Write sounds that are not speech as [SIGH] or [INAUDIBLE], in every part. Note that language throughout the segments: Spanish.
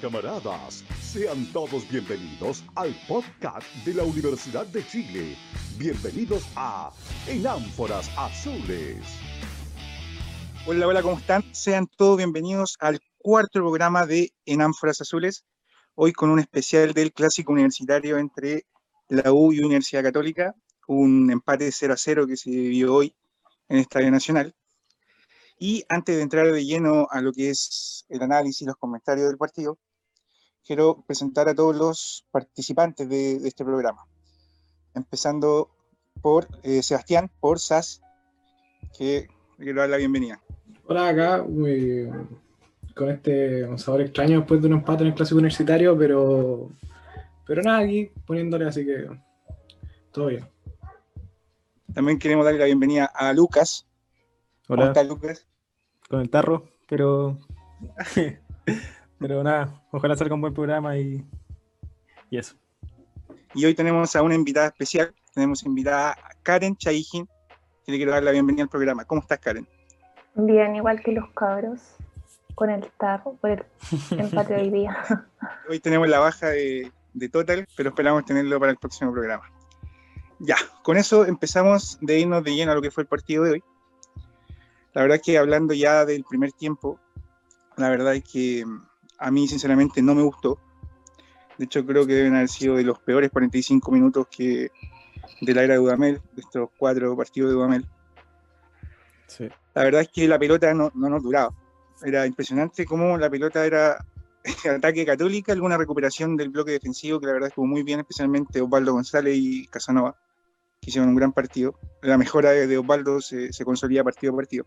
camaradas, sean todos bienvenidos al podcast de la Universidad de Chile. Bienvenidos a En Ánforas Azules. Hola, hola, ¿cómo están? Sean todos bienvenidos al cuarto programa de En Ánforas Azules. Hoy con un especial del clásico universitario entre la U y Universidad Católica, un empate de 0 a 0 que se vivió hoy en Estadio Nacional. Y antes de entrar de lleno a lo que es el análisis, los comentarios del partido, quiero presentar a todos los participantes de, este programa. Empezando por eh, Sebastián, por SAS, que quiero dar la bienvenida. Hola, acá, con este sabor extraño después de un empate en el clásico universitario, pero, pero nada, aquí poniéndole, así que todo bien. También queremos darle la bienvenida a Lucas. Hola. ¿Cómo estás, Lucas? Con el tarro, pero. [LAUGHS] pero nada, ojalá salga un buen programa y, y eso. Y hoy tenemos a una invitada especial. Tenemos invitada a Karen Chaijin, que le quiero dar la bienvenida al programa. ¿Cómo estás, Karen? Bien, igual que los cabros, con el tarro, por el empate [LAUGHS] de hoy día. Hoy tenemos la baja de, de Total, pero esperamos tenerlo para el próximo programa. Ya, con eso empezamos de irnos de lleno a lo que fue el partido de hoy. La verdad es que hablando ya del primer tiempo, la verdad es que a mí sinceramente no me gustó. De hecho creo que deben haber sido de los peores 45 minutos que de la era de Dudamel, de estos cuatro partidos de Dudamel. La verdad es que la pelota no, no nos duraba. Era impresionante cómo la pelota era [LAUGHS] ataque católica, alguna recuperación del bloque defensivo que la verdad estuvo muy bien, especialmente Osvaldo González y Casanova que hicieron un gran partido. La mejora de, Osvaldo se, se, consolida partido a partido.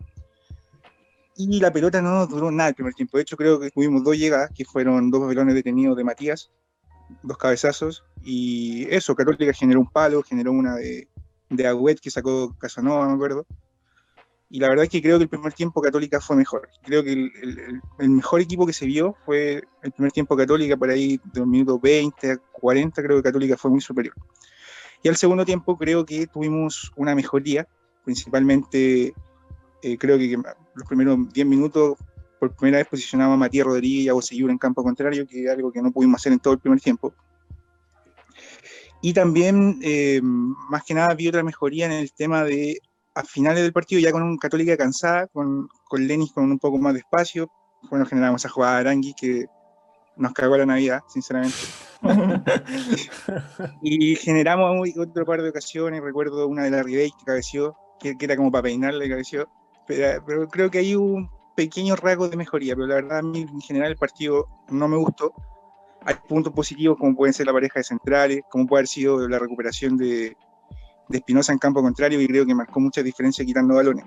Y la pelota no duró nada el primer tiempo. De hecho, creo que tuvimos dos llegadas, que fueron dos velones detenidos de Matías, dos cabezazos. Y eso, Católica generó un palo, generó una de, de Agüet que sacó Casanova, me acuerdo. Y la verdad es que creo que el primer tiempo Católica fue mejor. Creo que el, el, mejor equipo que se vio fue el primer tiempo Católica, por ahí de los minutos 20 a 40, creo que Católica fue muy superior. Y al segundo tiempo creo que tuvimos una mejoría, principalmente eh, creo que los primeros 10 minutos por primera vez posicionaba a Matías Rodríguez y a Bosellura en campo contrario, que es algo que no pudimos hacer en todo el primer tiempo. Y también, eh, más que nada, vi otra mejoría en el tema de, a finales del partido, ya con un Católica cansada, con, con Lenis con un poco más de espacio, bueno, generamos a jugada Arangui, que nos cagó la Navidad, sinceramente. [LAUGHS] y generamos otro par de ocasiones, recuerdo una de la Ribey que cabeció, que, era como para peinarle, cabeció, pero, pero, creo que hay un pequeño rasgo de mejoría, pero la verdad a en general el partido no me gustó. Hay puntos positivos como pueden ser la pareja de centrales, como puede haber sido la recuperación de, de Espinosa en campo contrario y creo que marcó mucha diferencia quitando balones.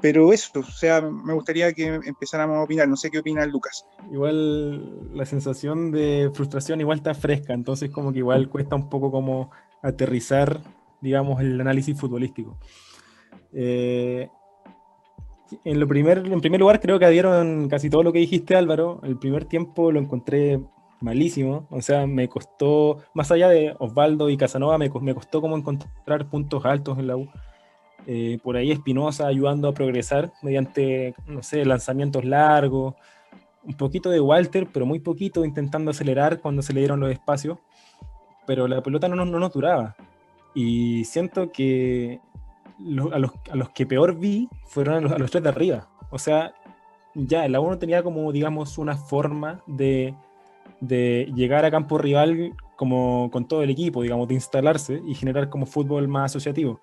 Pero eso, o sea, me gustaría que empezáramos a opinar. No sé qué opina Lucas. Igual la sensación de frustración igual está fresca, entonces como que igual cuesta un poco como aterrizar, digamos, el análisis futbolístico. Eh, en, lo primer, en primer lugar creo que adhieron casi todo lo que dijiste Álvaro. El primer tiempo lo encontré malísimo, o sea, me costó, más allá de Osvaldo y Casanova, me, me costó como encontrar puntos altos en la U. Eh, por ahí Espinosa ayudando a progresar mediante, no sé, lanzamientos largos, un poquito de Walter, pero muy poquito, intentando acelerar cuando se le dieron los espacios, pero la pelota no, no nos duraba. Y siento que a, los, que peor vi fueron a los, tres de arriba. O sea, ya la uno tenía como, digamos, una forma de, llegar a campo rival como con todo el equipo, digamos, de instalarse y generar como fútbol más asociativo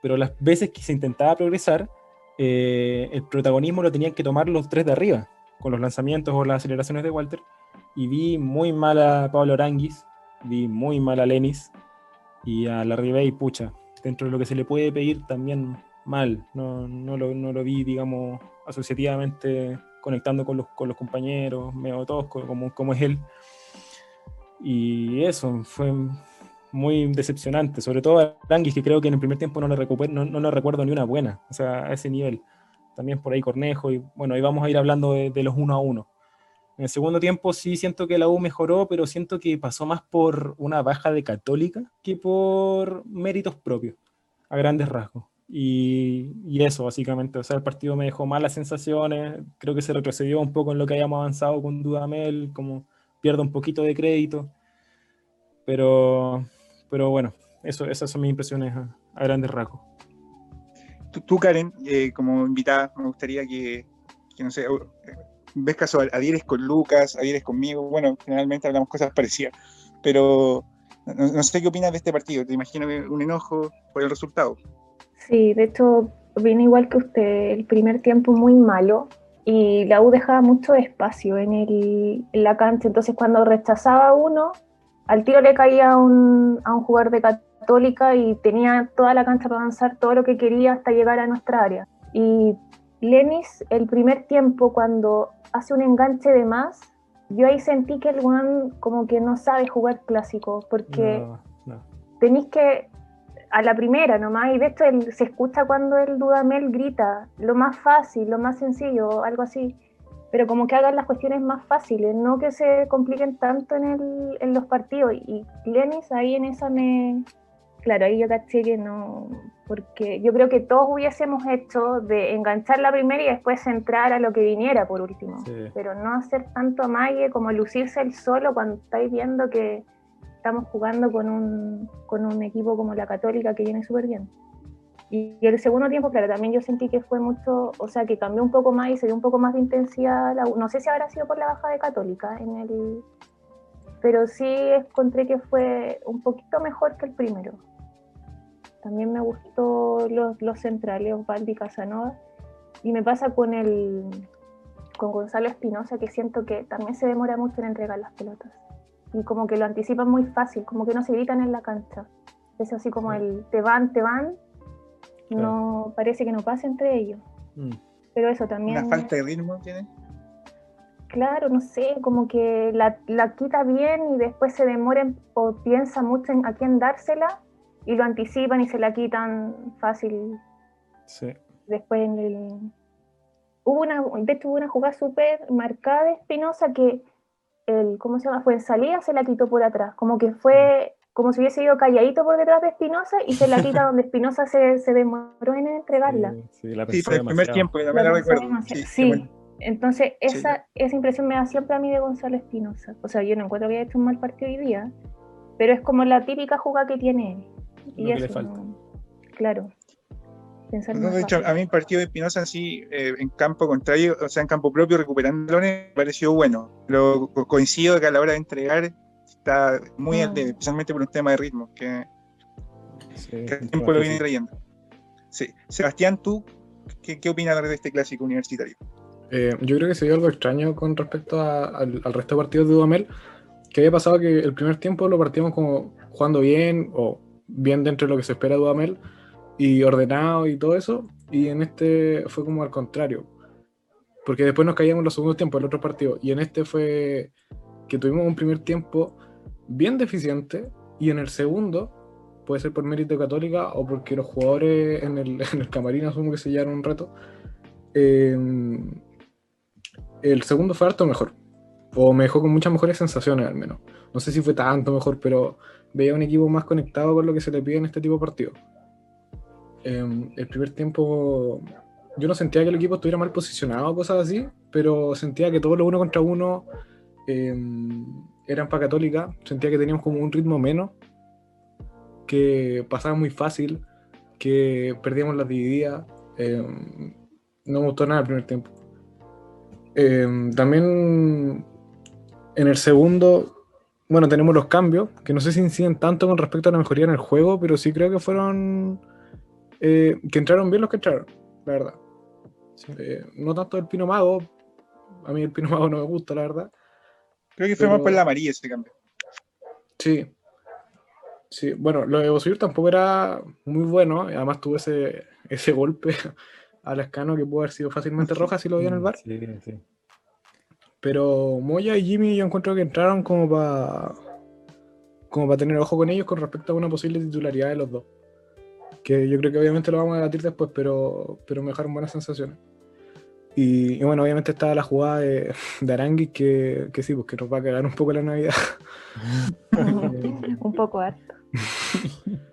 pero las veces que se intentaba progresar, eh, el protagonismo lo tenían que tomar los tres de arriba, con los lanzamientos o las aceleraciones de Walter. Y vi muy mal a Pablo Aranguis, vi muy mal a Lenis y a la y pucha, dentro de lo que se le puede pedir también mal. No, no, lo, no lo, vi, digamos, asociativamente conectando con los, con los compañeros, medio tosco, como, como es él. Y eso, fue, muy decepcionante, sobre todo a Aranguis, que creo que en el primer tiempo no le, recupero, no, no le recuerdo ni una buena, o sea, a ese nivel. También por ahí Cornejo, y bueno, ahí vamos a ir hablando de, los uno a uno. En el segundo tiempo sí siento que la U mejoró, pero siento que pasó más por una baja de católica que por méritos propios, a grandes rasgos. Y, y eso, básicamente. O sea, el partido me dejó malas sensaciones. Creo que se retrocedió un poco en lo que habíamos avanzado con Dudamel, como pierde un poquito de crédito. Pero, pero bueno, eso, esas son mis impresiones a, a grandes rasgos. Tú, Karen, eh, como invitada, me gustaría que, que no sé, ves caso, adhieres con Lucas, adhieres conmigo. Bueno, generalmente hablamos cosas parecidas, pero no, no sé qué opinas de este partido. ¿Te imagino un enojo por el resultado? Sí, de hecho, viene igual que usted, el primer tiempo muy malo y la U dejaba mucho espacio en, el, en la cancha, entonces cuando rechazaba uno, al tiro le caía un, a un jugador de Católica y tenía toda la cancha para avanzar todo lo que quería hasta llegar a nuestra área. Y Lenis, el primer tiempo, cuando hace un enganche de más, yo ahí sentí que el Juan como que no sabe jugar clásico, porque No, no. tenéis que a la primera nomás, y de hecho él, se escucha cuando el Dudamel grita, lo más fácil, lo más sencillo, algo así, pero como que hagan las cuestiones más fáciles, no que se compliquen tanto en, el, en los partidos. Y Lenis ahí en esa me... Claro, ahí yo caché que no, porque yo creo que todos hubiésemos hecho de enganchar la primera y después entrar a lo que viniera por último, Sí. pero no hacer tanto amague como lucirse el solo cuando estáis viendo que estamos jugando con un, con un equipo como la Católica que viene súper bien. Y, y el segundo tiempo, claro, también yo sentí que fue mucho, o sea, que cambió un poco más y se dio un poco más de intensidad. la no sé si habrá sido por la baja de Católica en el, pero sí encontré que fue un poquito mejor que el primero. También me gustó los, los centrales, Osvaldo y Casanova. Y me pasa con el con Gonzalo Espinosa, que siento que también se demora mucho en entregar las pelotas. Y como que lo anticipan muy fácil, como que no se gritan en la cancha. Es así como el te van, te van, no parece que no pasa entre ellos. Mm. Pero eso también. Una falta de ritmo tiene. Claro, no sé, como que la, la quita bien y después se demoran o piensa mucho en a quién dársela y lo anticipan y se la quitan fácil Sí. después en el... Hubo una, de hecho hubo una jugada súper marcada de Espinosa que el, ¿cómo se llama? Fue en salida, se la quitó por atrás, como que fue como si hubiese ido calladito por detrás de Espinosa y se la [LAUGHS] quita donde Espinosa se, se demoró en entregarla. Sí, sí, la Sí, fue el primer tiempo, también La la recuerdo. Sí, Sí, qué bueno. entonces Sí. esa, esa impresión me da siempre a mí de Gonzalo Espinosa. O sea, yo no encuentro que haya hecho un mal partido hoy día, pero es como la típica jugada que tiene él. Y Lo que le falta. no- claro. Pensar No, más de hecho, a mí el partido de Espinosa en sí, eh, en campo contrario, o sea, en campo propio, recuperando me pareció bueno. Pero co- coincido que a la hora de entregar está muy al Mm. debe, especialmente por un tema de ritmo, que, Sí, que el tiempo lo viene trayendo. Sí. Sebastián, ¿tú qué, qué opinas de este clásico universitario? Eh, yo creo que se dio algo extraño con respecto a- al, al resto de partidos de Dudamel, que había pasado que el primer tiempo lo partimos como jugando bien o bien dentro de lo que se espera de Dudamel y ordenado y todo eso, y en este fue como al contrario, porque después nos caíamos los segundos tiempos, el otro partido, y en este fue que tuvimos un primer tiempo bien deficiente y en el segundo, puede ser por mérito católica o porque los jugadores en el, [LAUGHS] en el camarín asumo que se llevaron un reto, eh, el segundo fue harto mejor. O me dejó con muchas mejores sensaciones al menos. No sé si fue tanto mejor, pero veía un equipo más conectado con lo que se le pide en este tipo de partidos. Eh, el primer tiempo yo no sentía que el equipo estuviera mal posicionado cosas así, pero sentía que todos los uno contra uno eh, eran para Católica. Sentía que teníamos como un ritmo menos, que pasaba muy fácil, que perdíamos las divididas. eh, no me gustó nada el primer tiempo. También en el segundo, bueno, tenemos los cambios, que no sé si inciden tanto con respecto a la mejoría en el juego, pero sí creo que fueron. eh, que entraron bien los que entraron, la verdad. Sí. Eh, no tanto el Pino Mago, a mí el Pino Mago no me gusta, la verdad. Creo que fue Pero- más por la amarilla ese cambio. Sí. Sí, bueno, lo de Bosir tampoco era muy bueno, y además tuvo ese, ese golpe [LAUGHS] a Lascano que pudo haber sido fácilmente [LAUGHS] roja si lo vio en el bar. Sí, sí. Pero Moya y Jimmy yo encuentro que entraron como para como para tener ojo con ellos con respecto a una posible titularidad de los dos. Que yo creo que obviamente lo vamos a debatir después, pero, pero me dejaron buenas sensaciones. Y, y bueno, obviamente estaba la jugada de, de Aranguis que, que sí, pues que nos va a cagar un poco la Navidad. [LAUGHS] un poco harto. [LAUGHS]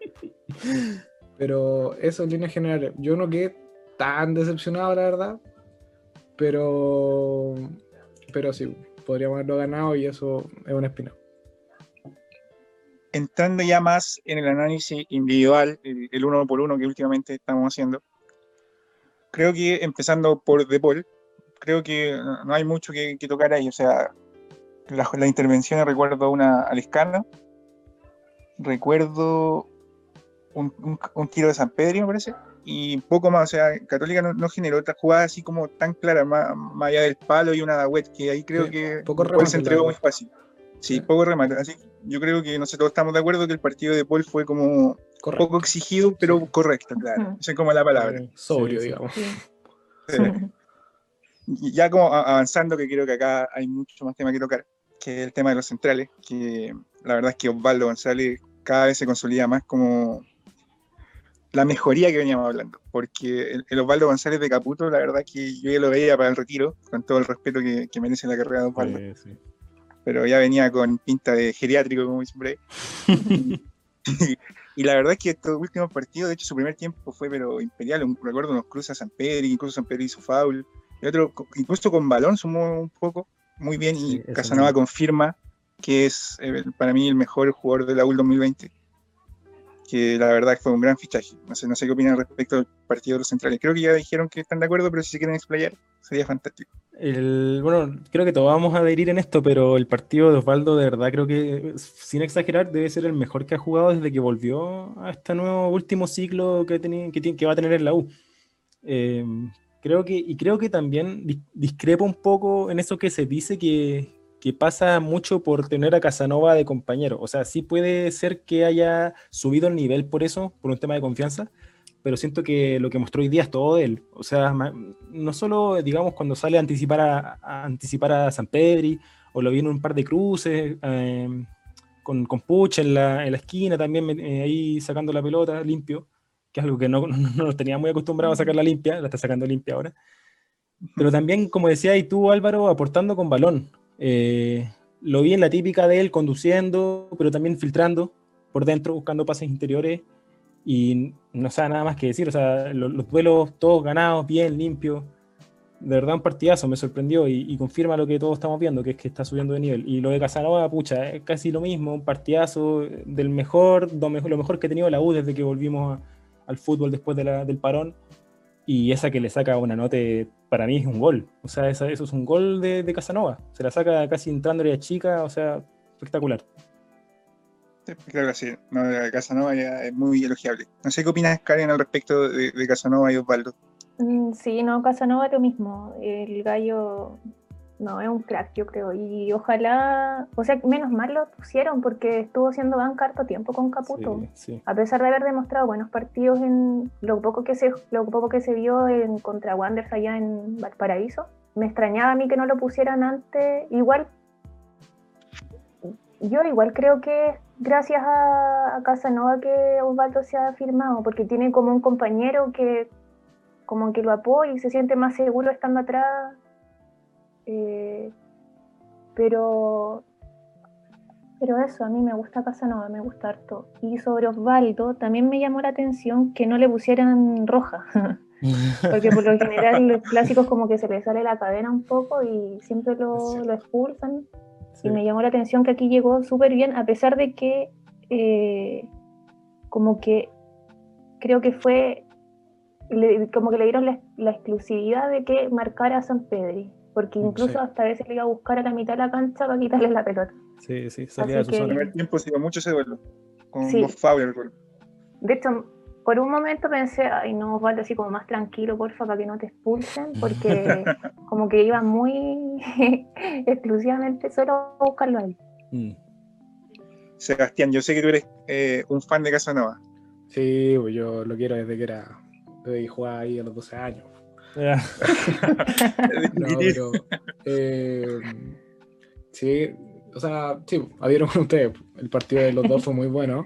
Pero eso en líneas generales. Yo no quedé tan decepcionado, la verdad. Pero. Pero sí, podríamos haberlo ganado y eso es una espina. Entrando ya más en el análisis individual, el, uno por uno que últimamente estamos haciendo, creo que empezando por De Paul, creo que no hay mucho que, tocar ahí. O sea, las la intervenciones recuerdo una aliscana, recuerdo un, un- un tiro de San Pedro, me parece, y poco más. O sea, Católica no, no generó otra jugada así como tan clara, más, más allá del palo y una web, que ahí creo Sí, que poco Paul remate, se entregó muy fácil. Sí, Sí. poco remate. Así que yo creo que no sé, todos estamos de acuerdo que el partido de Paul fue como Correcto. poco exigido, pero Sí. correcto, claro. Esa es como la palabra. Sobrio, Sí, sí. digamos. Sí. Sí. Y ya como avanzando, que creo que acá hay mucho más tema que tocar, que es el tema de los centrales, que la verdad es que Osvaldo González cada vez se consolida más como la mejoría que veníamos hablando, porque el, el Osvaldo González de Caputo, la verdad que yo ya lo veía para el retiro, con todo el respeto que, que merece la carrera de Osvaldo, Sí, sí. pero ya venía con pinta de geriátrico, como siempre. [LAUGHS] y, y la verdad es que estos últimos partidos, de hecho su primer tiempo fue pero imperial, un- recuerdo unos cruces a San Pedro, incluso San Pedro hizo foul, y otro, incluso con balón sumó un poco, muy bien, y Casanova mismo. confirma que es eh, para mí el mejor jugador de la UL 2020, que la verdad fue un gran fichaje. No sé, no sé qué opinan respecto al partido de los centrales. Creo que ya dijeron que están de acuerdo, pero si se quieren explayar, sería fantástico. Bueno, creo que todos vamos a adherir en esto, pero el partido de Osvaldo, de verdad, creo que, sin exagerar, debe ser el mejor que ha jugado desde que volvió a este nuevo último ciclo que, tiene- que va a tener en la U. Eh, creo que, y creo que también dis- discrepo un poco en eso que se dice que, que pasa mucho por tener a Casanova de compañero. O sea, sí puede ser que haya subido el nivel por eso, por un tema de confianza, pero siento que lo que mostró hoy día es todo de él. O sea, no solo, digamos, cuando sale a anticipar a, anticipar a San Pedri, o lo vi un par de cruces, eh, con, con Puch en la, en la esquina también, eh, ahí sacando la pelota limpio, que es algo que no, [LAUGHS] no, no nos tenía muy acostumbrado a sacarla limpia, la está sacando limpia ahora. Pero también, como decía y tú, Álvaro, aportando con balón. Eh, lo vi en la típica de él conduciendo, pero también filtrando por dentro, buscando pases interiores y no sabe nada más que decir. O sea, lo- los, duelos todos ganados, bien, limpios. De verdad, un partidazo, me sorprendió y, y confirma lo que todos estamos viendo, que es que está subiendo de nivel. Y lo de Casanova, pucha, es casi lo mismo, un partidazo del mejor, lo mejor, lo mejor que ha tenido la U desde que volvimos al fútbol después del parón. Y esa que le saca una nota, para mí es un gol. O sea, esa- eso es un gol de, de Casanova. Se la saca casi entrándole a chica, o sea, espectacular. Creo que sí, no, Casanova ya es muy elogiable. No sé qué opinas, Karen, al respecto de, de Casanova y Osvaldo. Mm, Sí, no, Casanova lo mismo. El gallo, no, es un crack, yo creo. Y ojalá, o sea, menos mal lo pusieron porque estuvo haciendo banca harto tiempo con Caputo. Sí, sí. A pesar de haber demostrado buenos partidos en lo poco que se, lo poco que se vio en contra Wanderers allá en Valparaíso, me extrañaba a mí que no lo pusieran antes. Igual, yo igual creo que gracias a, a Casanova que Osvaldo se ha firmado, porque tiene como un compañero que como que lo apoya y se siente más seguro estando atrás. Eh, pero pero eso, a mí me gusta Casanova, me gusta harto. Y sobre Osvaldo, también me llamó la atención que no le pusieran roja. [LAUGHS] Porque por lo general los clásicos como que se le sale la cadena un poco y siempre lo, lo expulsan. Sí. Y me llamó la atención que aquí llegó súper bien, a pesar de que eh, como que creo que fue, le- como que le dieron la, la exclusividad de que marcara a San Pedri. Porque incluso Sí. hasta a veces le iba a buscar a la mitad de la cancha para quitarle la pelota. Sí, sí, salía de su En el primer tiempo se dio mucho ese duelo. Con Sí. fouls, recuerdo. De hecho, por un momento pensé, ay, no, Osvaldo, así como más tranquilo, porfa, para que no te expulsen, porque [LAUGHS] como que iba muy [LAUGHS] exclusivamente solo a buscarlo a él. Mm. Sebastián, yo sé que tú eres eh, un fan de Casanova. Sí, pues yo lo quiero desde que era. Desde que jugaba ahí a los 12 años. [LAUGHS] No, pero. eh, sí, o sea, sí, adhiero con ustedes. El partido de los dos fue muy bueno.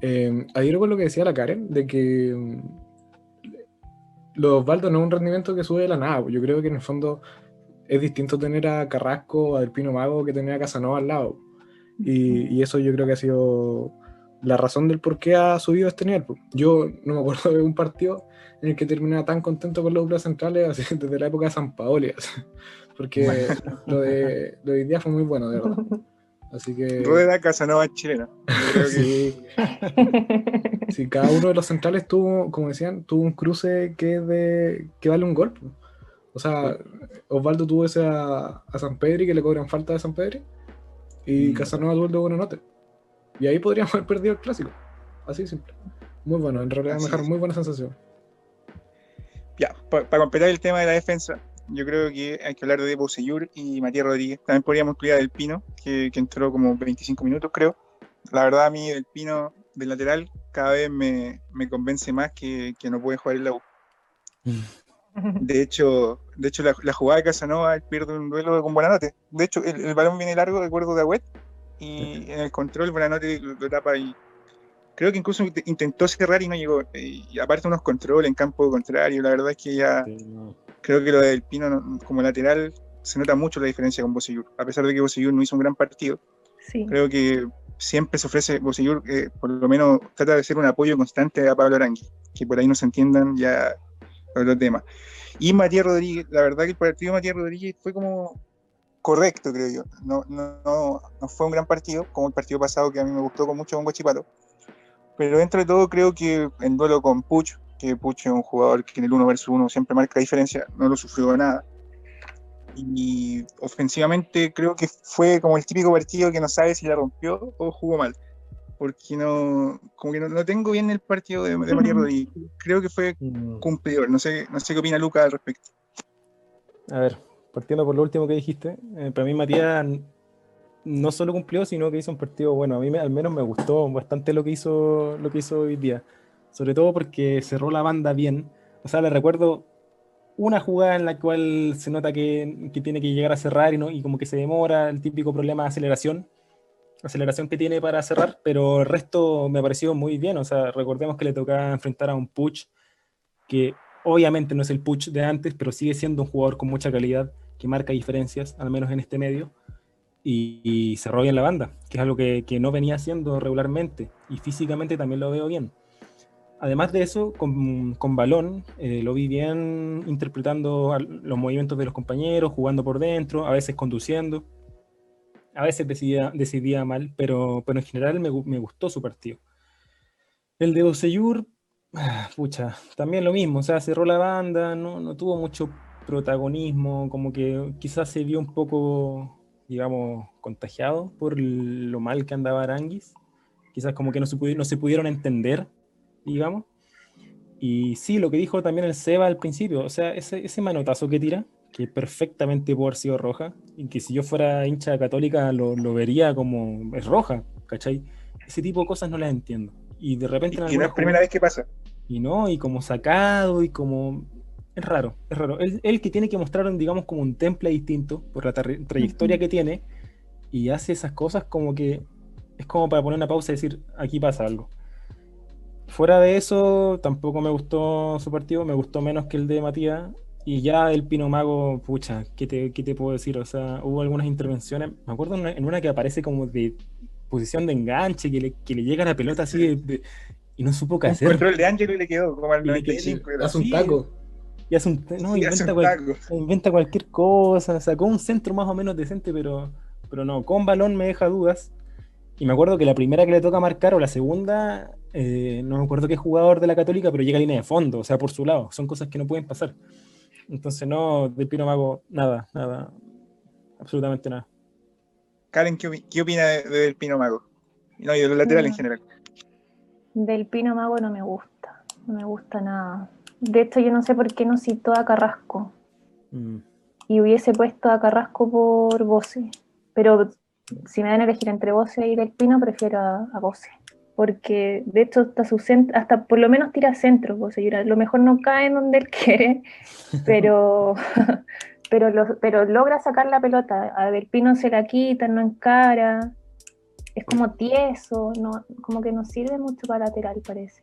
Eh, adhiero con lo que decía la Karen, de que mm, los Osvaldo no es un rendimiento que sube de la nada. Yo creo que en el fondo es distinto tener a Carrasco, a Del Pino Mago, que tener a Casanova al lado. Y, y eso yo creo que ha sido la razón del por qué ha subido este nivel. Yo no me acuerdo de un partido en el que terminaba tan contento con los duplas centrales [LAUGHS] así, desde la época de San Paoli, [LAUGHS] así. porque lo de, [LAUGHS] lo de hoy día fue muy bueno, de verdad. Así que Rueda Casanova chilena. Creo que sí, sí, cada uno de los centrales tuvo, como decían, tuvo un cruce que, es de, que vale un gol. po. O sea, Osvaldo tuvo ese a, a San Pedri, que le cobran falta de San Pedri, y Mm. Casanova tuvo el de Buenanote. Y ahí podríamos haber perdido el clásico. Así de simple. Muy bueno, en realidad me dejaron muy buena sensación. Ya, para completar el tema de la defensa, yo creo que hay que hablar de Bosellur y Matías Rodríguez. También podríamos incluir a Del Pino, que, que entró como 25 minutos, creo. La verdad, a mí Del Pino del lateral cada vez me, me convence más que, que no puede jugar en la U. De hecho, de hecho la, la jugada de Casanova pierde un duelo con Buenanote. De hecho, el, el balón viene largo, recuerdo de Agüet, y en el control Buenanote lo, lo tapa y creo que incluso int- intentó cerrar y no llegó. Y aparte unos controles en campo contrario, la verdad es que ya Sí, no. creo que lo del Pino no- como lateral se nota mucho la diferencia con Bosellur. A pesar de que Bosellur no hizo un gran partido, Sí. creo que siempre se ofrece Bosellur, eh, por lo menos trata de ser un apoyo constante a Pablo Arangui, que por ahí no se entiendan ya otro tema. Y Matías Rodríguez, la verdad que el partido de Matías Rodríguez fue como correcto, creo yo. No, no, no, no fue un gran partido, como el partido pasado que a mí me gustó con mucho con Guachipato. Pero dentro de todo creo que en duelo con Puch, que Puch es un jugador que en el 1 versus 1 siempre marca diferencia, no lo sufrió nada. Y ofensivamente creo que fue como el típico partido que no sabe si la rompió o jugó mal. Porque no, como que no, no tengo bien el partido de, de Matías Rodríguez. Creo que fue Mm. cumplidor. No sé, no sé qué opina Luca al respecto. A ver, partiendo por lo último que dijiste, eh, para mí Matías no solo cumplió, sino que hizo un partido bueno. A mí me- al menos me gustó bastante lo que hizo, lo que hizo hoy día. Sobre todo porque cerró la banda bien. O sea, le recuerdo una jugada en la cual se nota que, que tiene que llegar a cerrar y, no, y como que se demora, el típico problema de aceleración. Aceleración que tiene para cerrar, pero el resto me pareció muy bien. O sea, recordemos que le tocaba enfrentar a un Puch que obviamente no es el Puch de antes, pero sigue siendo un jugador con mucha calidad, que marca diferencias, al menos en este medio, y, y cerró bien la banda, que es algo que, no venía haciendo regularmente, y físicamente también lo veo bien. Además de eso, con, balón, eh, lo vi bien interpretando los movimientos de los compañeros, jugando por dentro, a veces conduciendo, a veces decidía, decidía mal, pero, pero en general me, gu- me gustó su partido. El de Oseyur, [SIGHS] Pucha, también lo mismo, o sea, cerró la banda, no, no tuvo mucho protagonismo, como que quizás se vio un poco, digamos, contagiado por lo mal que andaba Aranguis, quizás como que no se, no se pudieron entender, digamos. Y sí, lo que dijo también el Seba al principio, o sea, ese, ese manotazo que tira, que perfectamente pudo haber sido roja, y que si yo fuera hincha católica lo, lo vería como es roja, ¿cachai? Ese tipo de cosas no las entiendo. Y de repente en Y no es primera jugada- vez que pasa. y no, y como sacado, y como. Es raro, es raro. Él, él que tiene que mostrar, digamos, como un temple distinto por la tra- trayectoria que tiene, y hace esas cosas como que. Es como para poner una pausa y decir, aquí pasa algo. Fuera de eso, tampoco me gustó su partido, me gustó menos que el de Matías. Y ya el Pino Mago, pucha, ¿qué te, qué te puedo decir? O sea, hubo algunas intervenciones. Me acuerdo en una, en una que aparece como de posición de enganche, que le, que le llega la pelota así de- de- y no supo qué Un hacer. control de Ángelo y le quedó como al Y le quedó- 95. era Hace un Sí, taco. Y hace un, no, [LAUGHS] hace inventa, un cual- taco. inventa cualquier cosa, sacó un centro más o menos decente, pero, pero no, con balón me deja dudas. Y me acuerdo que la primera que le toca marcar, o la segunda, eh, no me acuerdo qué jugador de la Católica, pero llega a línea de fondo, o sea, por su lado. Son cosas que no pueden pasar. Entonces, no, de Pino Mago, nada, nada, absolutamente nada. Karen, ¿qué, qué opina de, de Del Pino Mago? No, y de los laterales en Mm. general. Del Pino Mago no me gusta, no me gusta nada. De hecho, yo no sé por qué no citó a Carrasco Mm. y hubiese puesto a Carrasco por Bose. Pero si me dan a elegir entre Bose y Del Pino, prefiero a, a Bose. Porque de hecho hasta, su hasta por lo menos tira centro, Bose. Y a lo mejor no cae en donde él quiere, [LAUGHS] pero, [LAUGHS] pero, lo- pero logra sacar la pelota. A Del Pino se la quita, no encara. Es como tieso, no, como que no sirve mucho para lateral, parece.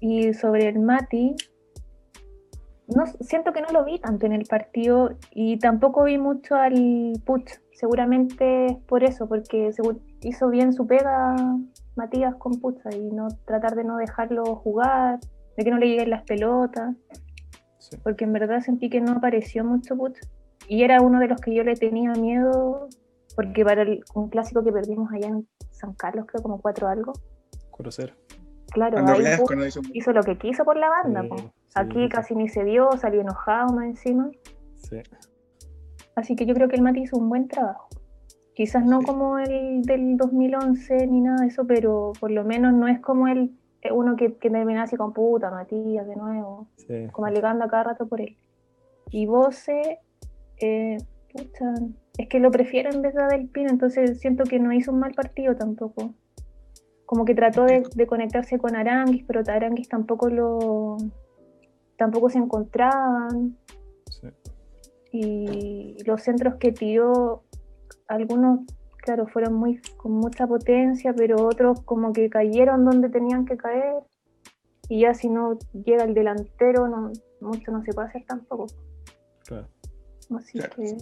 Y sobre el Mati, no, siento que no lo vi tanto en el partido y tampoco vi mucho al Puch. Seguramente es por eso, porque hizo bien su pega Matías con Pucha y no tratar de no dejarlo jugar, de que no le lleguen las pelotas, Sí. porque en verdad sentí que no apareció mucho Pucha. Y era uno de los que yo le tenía miedo, porque para el- un clásico que perdimos allá en San Carlos, creo como cuatro algo, 4-0. Claro, Cuando ahí Blasco Puch no hizo hizo lo que quiso por la banda. Sí, po. sí, Aquí sí. casi ni se vio, salió enojado más encima. Sí. Así que yo creo que el Mati hizo un buen trabajo. Quizás no Sí. como el del 2011 ni nada de eso, pero por lo menos no es como el eh, uno que, que termina así con puta, Matías de nuevo, sí. como alegando a cada rato por él. Y Bose, eh, pucha, es que lo prefiero en vez de del Pino, entonces siento que no hizo un mal partido tampoco. Como que trató de, de conectarse con Aranguis, pero Aranguis tampoco lo tampoco se encontraban sí. y los centros que tiró, algunos, claro, fueron muy con mucha potencia, pero otros como que cayeron donde tenían que caer. Y ya si no llega el delantero, no, mucho no se puede hacer tampoco. Claro. Así Claro. que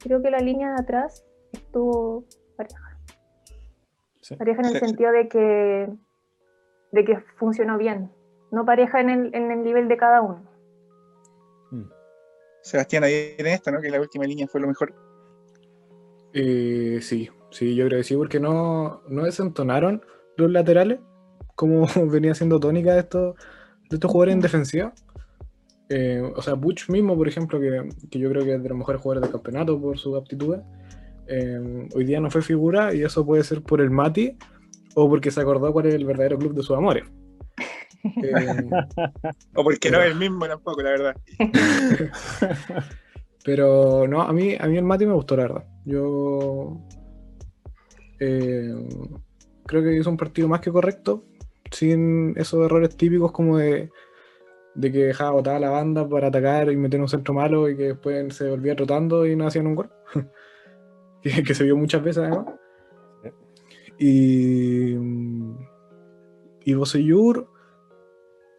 creo que la línea de atrás estuvo pareja. Sí. Pareja en el Sí. sentido de que, de que funcionó bien. No pareja en el, en el nivel de cada uno. Mm. Sebastián ahí en esta, ¿no? Que la última línea fue lo mejor. Eh, sí, sí, yo creo que sí, porque no, no desentonaron los laterales, como [LAUGHS] venía siendo tónica de estos, de estos jugadores en defensiva. Eh, o sea, Butch mismo, por ejemplo, que, que yo creo que es de los mejores jugadores del campeonato por sus aptitudes, eh, hoy día no fue figura y eso puede ser por el Mati o porque se acordó cuál es el verdadero club de sus amores. Eh, [LAUGHS] O porque no es el mismo tampoco, la verdad. [LAUGHS] Pero no, a mí, a mí el Mati me gustó, la verdad. Yo eh, creo que hizo un partido más que correcto, sin esos errores típicos como de, de que dejaba botada la banda para atacar y meter un centro malo y que después se volvía trotando y no hacían un gol. [LAUGHS] que, que se vio muchas veces además. Y, y Bosellur,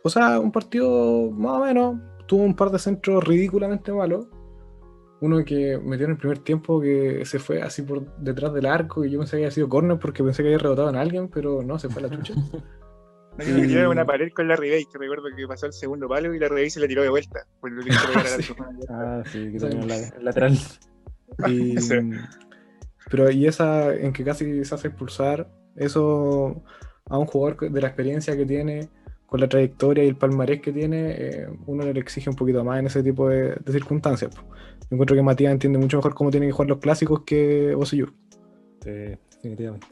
o sea, un partido más o menos, tuvo un par de centros ridículamente malos. Uno que metió en el primer tiempo que se fue así por detrás del arco y yo pensé que había sido córner porque pensé que había rebotado en alguien, pero no, se fue a la chucha. [LAUGHS] No que una pared con la Ribey, que recuerdo que pasó el segundo palo y la Ribey se la tiró de vuelta. Por lo que quiso pegar a la [LAUGHS] Sí. persona. Ah, sí, que tenía la- el lateral. Y, [LAUGHS] Sí. Pero y esa en que casi se hace expulsar, eso a un jugador de la experiencia que tiene, con la trayectoria y el palmarés que tiene, eh, uno le exige un poquito más en ese tipo de, de circunstancias. po. Yo encuentro que Matías entiende mucho mejor cómo tienen que jugar los clásicos que Bosellur. Sí, definitivamente.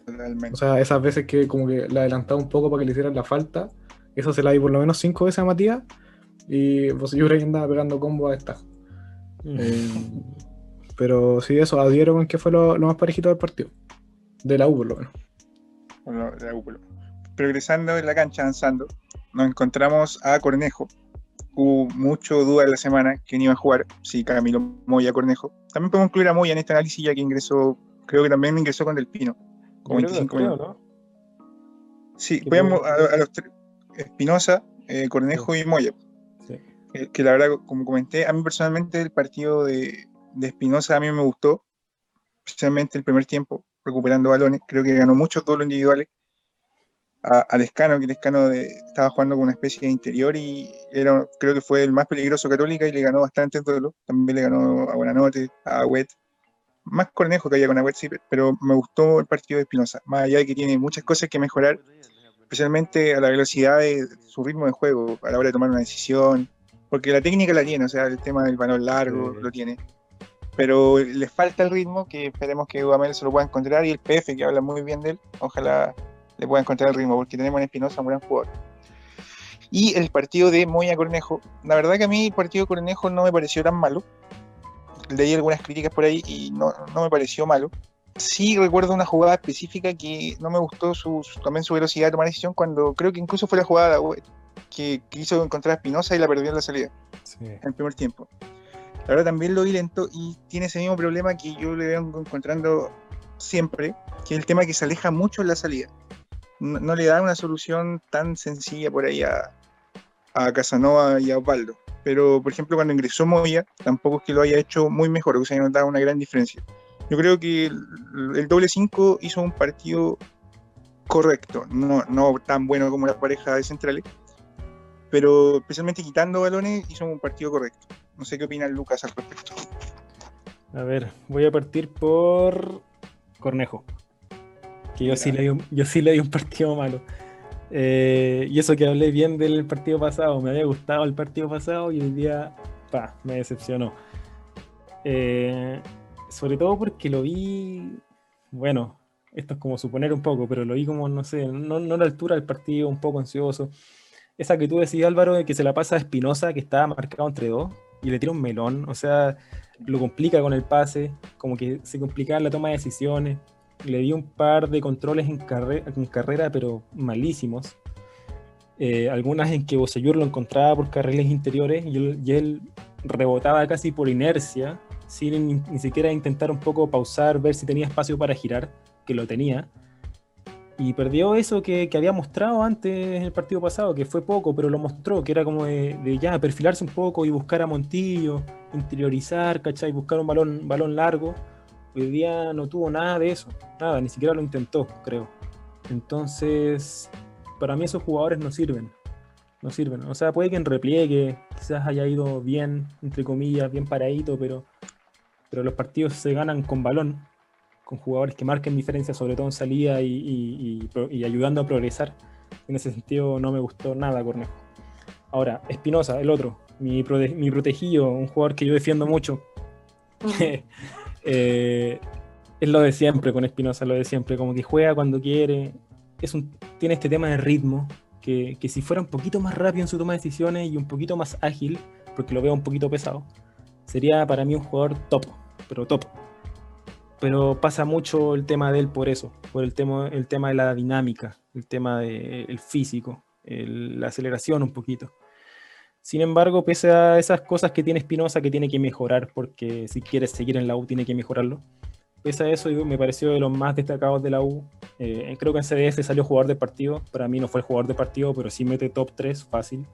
O sea, esas veces que como que la adelantaba un poco para que le hicieran la falta, eso se la di por lo menos cinco veces a Matías y Bosellur ahí andaba pegando combo a esta. Eh, pero sí, eso, adhiero con que fue lo, lo más parejito del partido. De la U, por lo menos. Bueno, la cúpula. Progresando en la cancha, avanzando, nos encontramos a Cornejo. Hubo mucho duda en la semana quién iba a jugar, si Camilo Moya Cornejo. También podemos incluir a Moya en este análisis, ya que ingresó, creo que también ingresó con Del Pino. Con Yo creo que 25 creo, minutos. ¿no? Sí, tuvo- a, a los tres: Espinosa, eh, Cornejo y Moya. Sí. Que, que la verdad, como comenté, a mí personalmente el partido de, de Espinosa a mí me gustó, especialmente el primer tiempo, recuperando balones. Creo que ganó muchos duelos individuales. A, a Lescano, que Lescano de- estaba jugando con una especie de interior y era, creo que fue el más peligroso Católica y le ganó bastantes duelos. También le ganó a Buenanote, a Agüet. Más Cornejo que había con Agüet, sí, pero me gustó el partido de Espinosa. Más allá de que tiene muchas cosas que mejorar, especialmente a la velocidad de su ritmo de juego, a la hora de tomar una decisión, porque la técnica la tiene, o sea, el tema del balón largo Sí. lo tiene, pero le falta el ritmo, que esperemos que Dudamel se lo pueda encontrar, y el PF, que habla muy bien de él, ojalá le pueda encontrar el ritmo, porque tenemos en Espinosa un gran jugador. Y el partido de Moya Cornejo, la verdad que a mí el partido de Cornejo no me pareció tan malo, leí algunas críticas por ahí y no, no me pareció malo, sí recuerdo una jugada específica que no me gustó su, también su velocidad de tomar decisión cuando creo que incluso fue la jugada que quiso encontrar a Espinosa y la perdió en la salida, Sí. en el primer tiempo. Verdad también lo vi lento y tiene ese mismo problema que yo le vengo encontrando siempre, que es el tema que se aleja mucho en la salida. No, no le da una solución tan sencilla por ahí a, Casanova y a Osvaldo. Pero, por ejemplo, cuando ingresó Moya, tampoco es que lo haya hecho muy mejor, o sea, notaba una gran diferencia. Yo creo que el, el doble 5 hizo un partido correcto, no, no tan bueno como la pareja de centrales, pero especialmente quitando balones hizo un partido correcto. No sé qué opina Lucas al respecto. A ver, voy a partir por Cornejo. Que yo sí, le di un, yo sí le di un partido malo. Eh, y eso que hablé bien del partido pasado, me había gustado el partido pasado y hoy día, pa, me decepcionó. Eh, sobre todo porque lo vi, bueno, esto es como suponer un poco, pero lo vi como, no sé, no, no a la altura del partido, un poco ansioso. Esa que tú decías, Álvaro, de que se la pasa a Espinosa, que estaba marcado entre dos, y le tira un melón, o sea, lo complica con el pase, como que se complica la toma de decisiones. Le dio un par de controles en, en carrera, pero malísimos. Eh, algunas en que Bosellur lo encontraba por carriles interiores y él, rebotaba casi por inercia, sin ni siquiera intentar un poco pausar, ver si tenía espacio para girar, que lo tenía. Y perdió eso que, había mostrado antes en el partido pasado, que fue poco, pero lo mostró, que era como de, ya perfilarse un poco y buscar a Montillo, interiorizar, ¿cachai? Buscar un balón, balón largo. Hoy día no tuvo nada de eso, nada, ni siquiera lo intentó, creo. Entonces, para mí esos jugadores no sirven. No sirven. O sea, puede que en repliegue quizás haya ido bien, entre comillas, bien paradito, pero, pero los partidos se ganan con balón con jugadores que marquen diferencia, sobre todo en salida y, ayudando a progresar. En ese sentido no me gustó nada Cornejo. Ahora, Espinosa, el otro, mi, mi, protegido, un jugador que yo defiendo mucho. [LAUGHS] eh, es lo de siempre con Espinosa, lo de siempre, como que juega cuando quiere. Es un, tiene este tema de ritmo, que, que si fuera un poquito más rápido en su toma de decisiones y un poquito más ágil, porque lo veo un poquito pesado, sería para mí un jugador top, pero top pero pasa mucho el tema de él por eso, por el tema, el tema de la dinámica, el tema del físico, la aceleración un poquito. Sin embargo, pese a esas cosas que tiene Espinosa que tiene que mejorar, porque si quiere seguir en la U tiene que mejorarlo, pese a eso me pareció de los más destacados de la U. Eh, creo que en CDF salió jugador de partido, para mí no fue el jugador de partido, pero sí mete top 3 fácil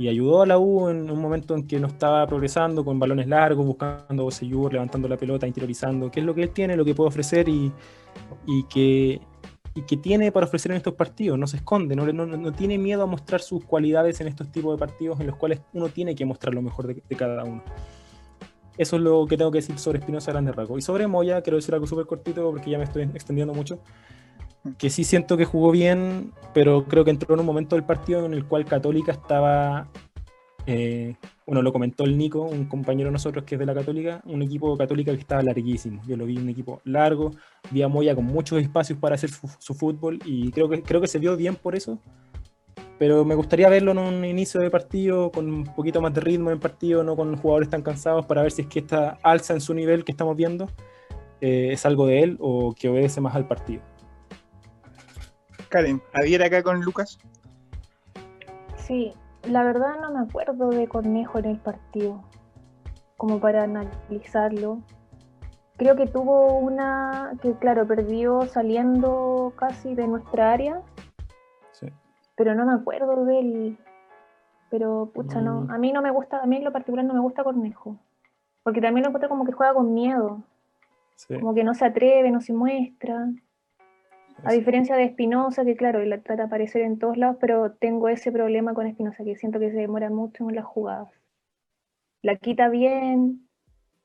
y ayudó a la U en un momento en que no estaba progresando, con balones largos, buscando Bosellur, levantando la pelota, interiorizando, qué es lo que él tiene, lo que puede ofrecer y, y, que, y que tiene para ofrecer en estos partidos, no se esconde, no, no, tiene miedo a mostrar sus cualidades en estos tipos de partidos en los cuales uno tiene que mostrar lo mejor de, cada uno. Eso es lo que tengo que decir sobre Espinosa Grande Raco. Y sobre Moya, quiero decir algo súper cortito porque ya me estoy extendiendo mucho que sí siento que jugó bien, pero creo que entró en un momento del partido en el cual Católica estaba, eh, bueno, lo comentó el Nico, un compañero de nosotros que es de la Católica, un equipo Católica que estaba larguísimo. Yo lo vi un equipo largo, vi a Moya con muchos espacios para hacer su, fútbol y creo que, creo que se vio bien por eso. Pero me gustaría verlo en un inicio de partido con un poquito más de ritmo en el partido, no con jugadores tan cansados, para ver si es que esta alza en su nivel que estamos viendo eh, es algo de él o que obedece más al partido. Karen, ¿adhiera acá con Lucas? Sí, la verdad no me acuerdo de Cornejo en el partido, como para analizarlo. Creo que tuvo una que, claro, perdió saliendo casi de nuestra área. Sí. Pero no me acuerdo de él. Pero, pucha, no. Mm. A mí no me gusta, a mí en lo particular no me gusta Cornejo. Porque también lo encuentro como que juega con miedo. Sí. Como que no se atreve, no se muestra. A diferencia de Espinosa, que claro, él trata de aparecer en todos lados, pero tengo ese problema con Espinosa, que siento que se demora mucho en las jugadas. La quita bien,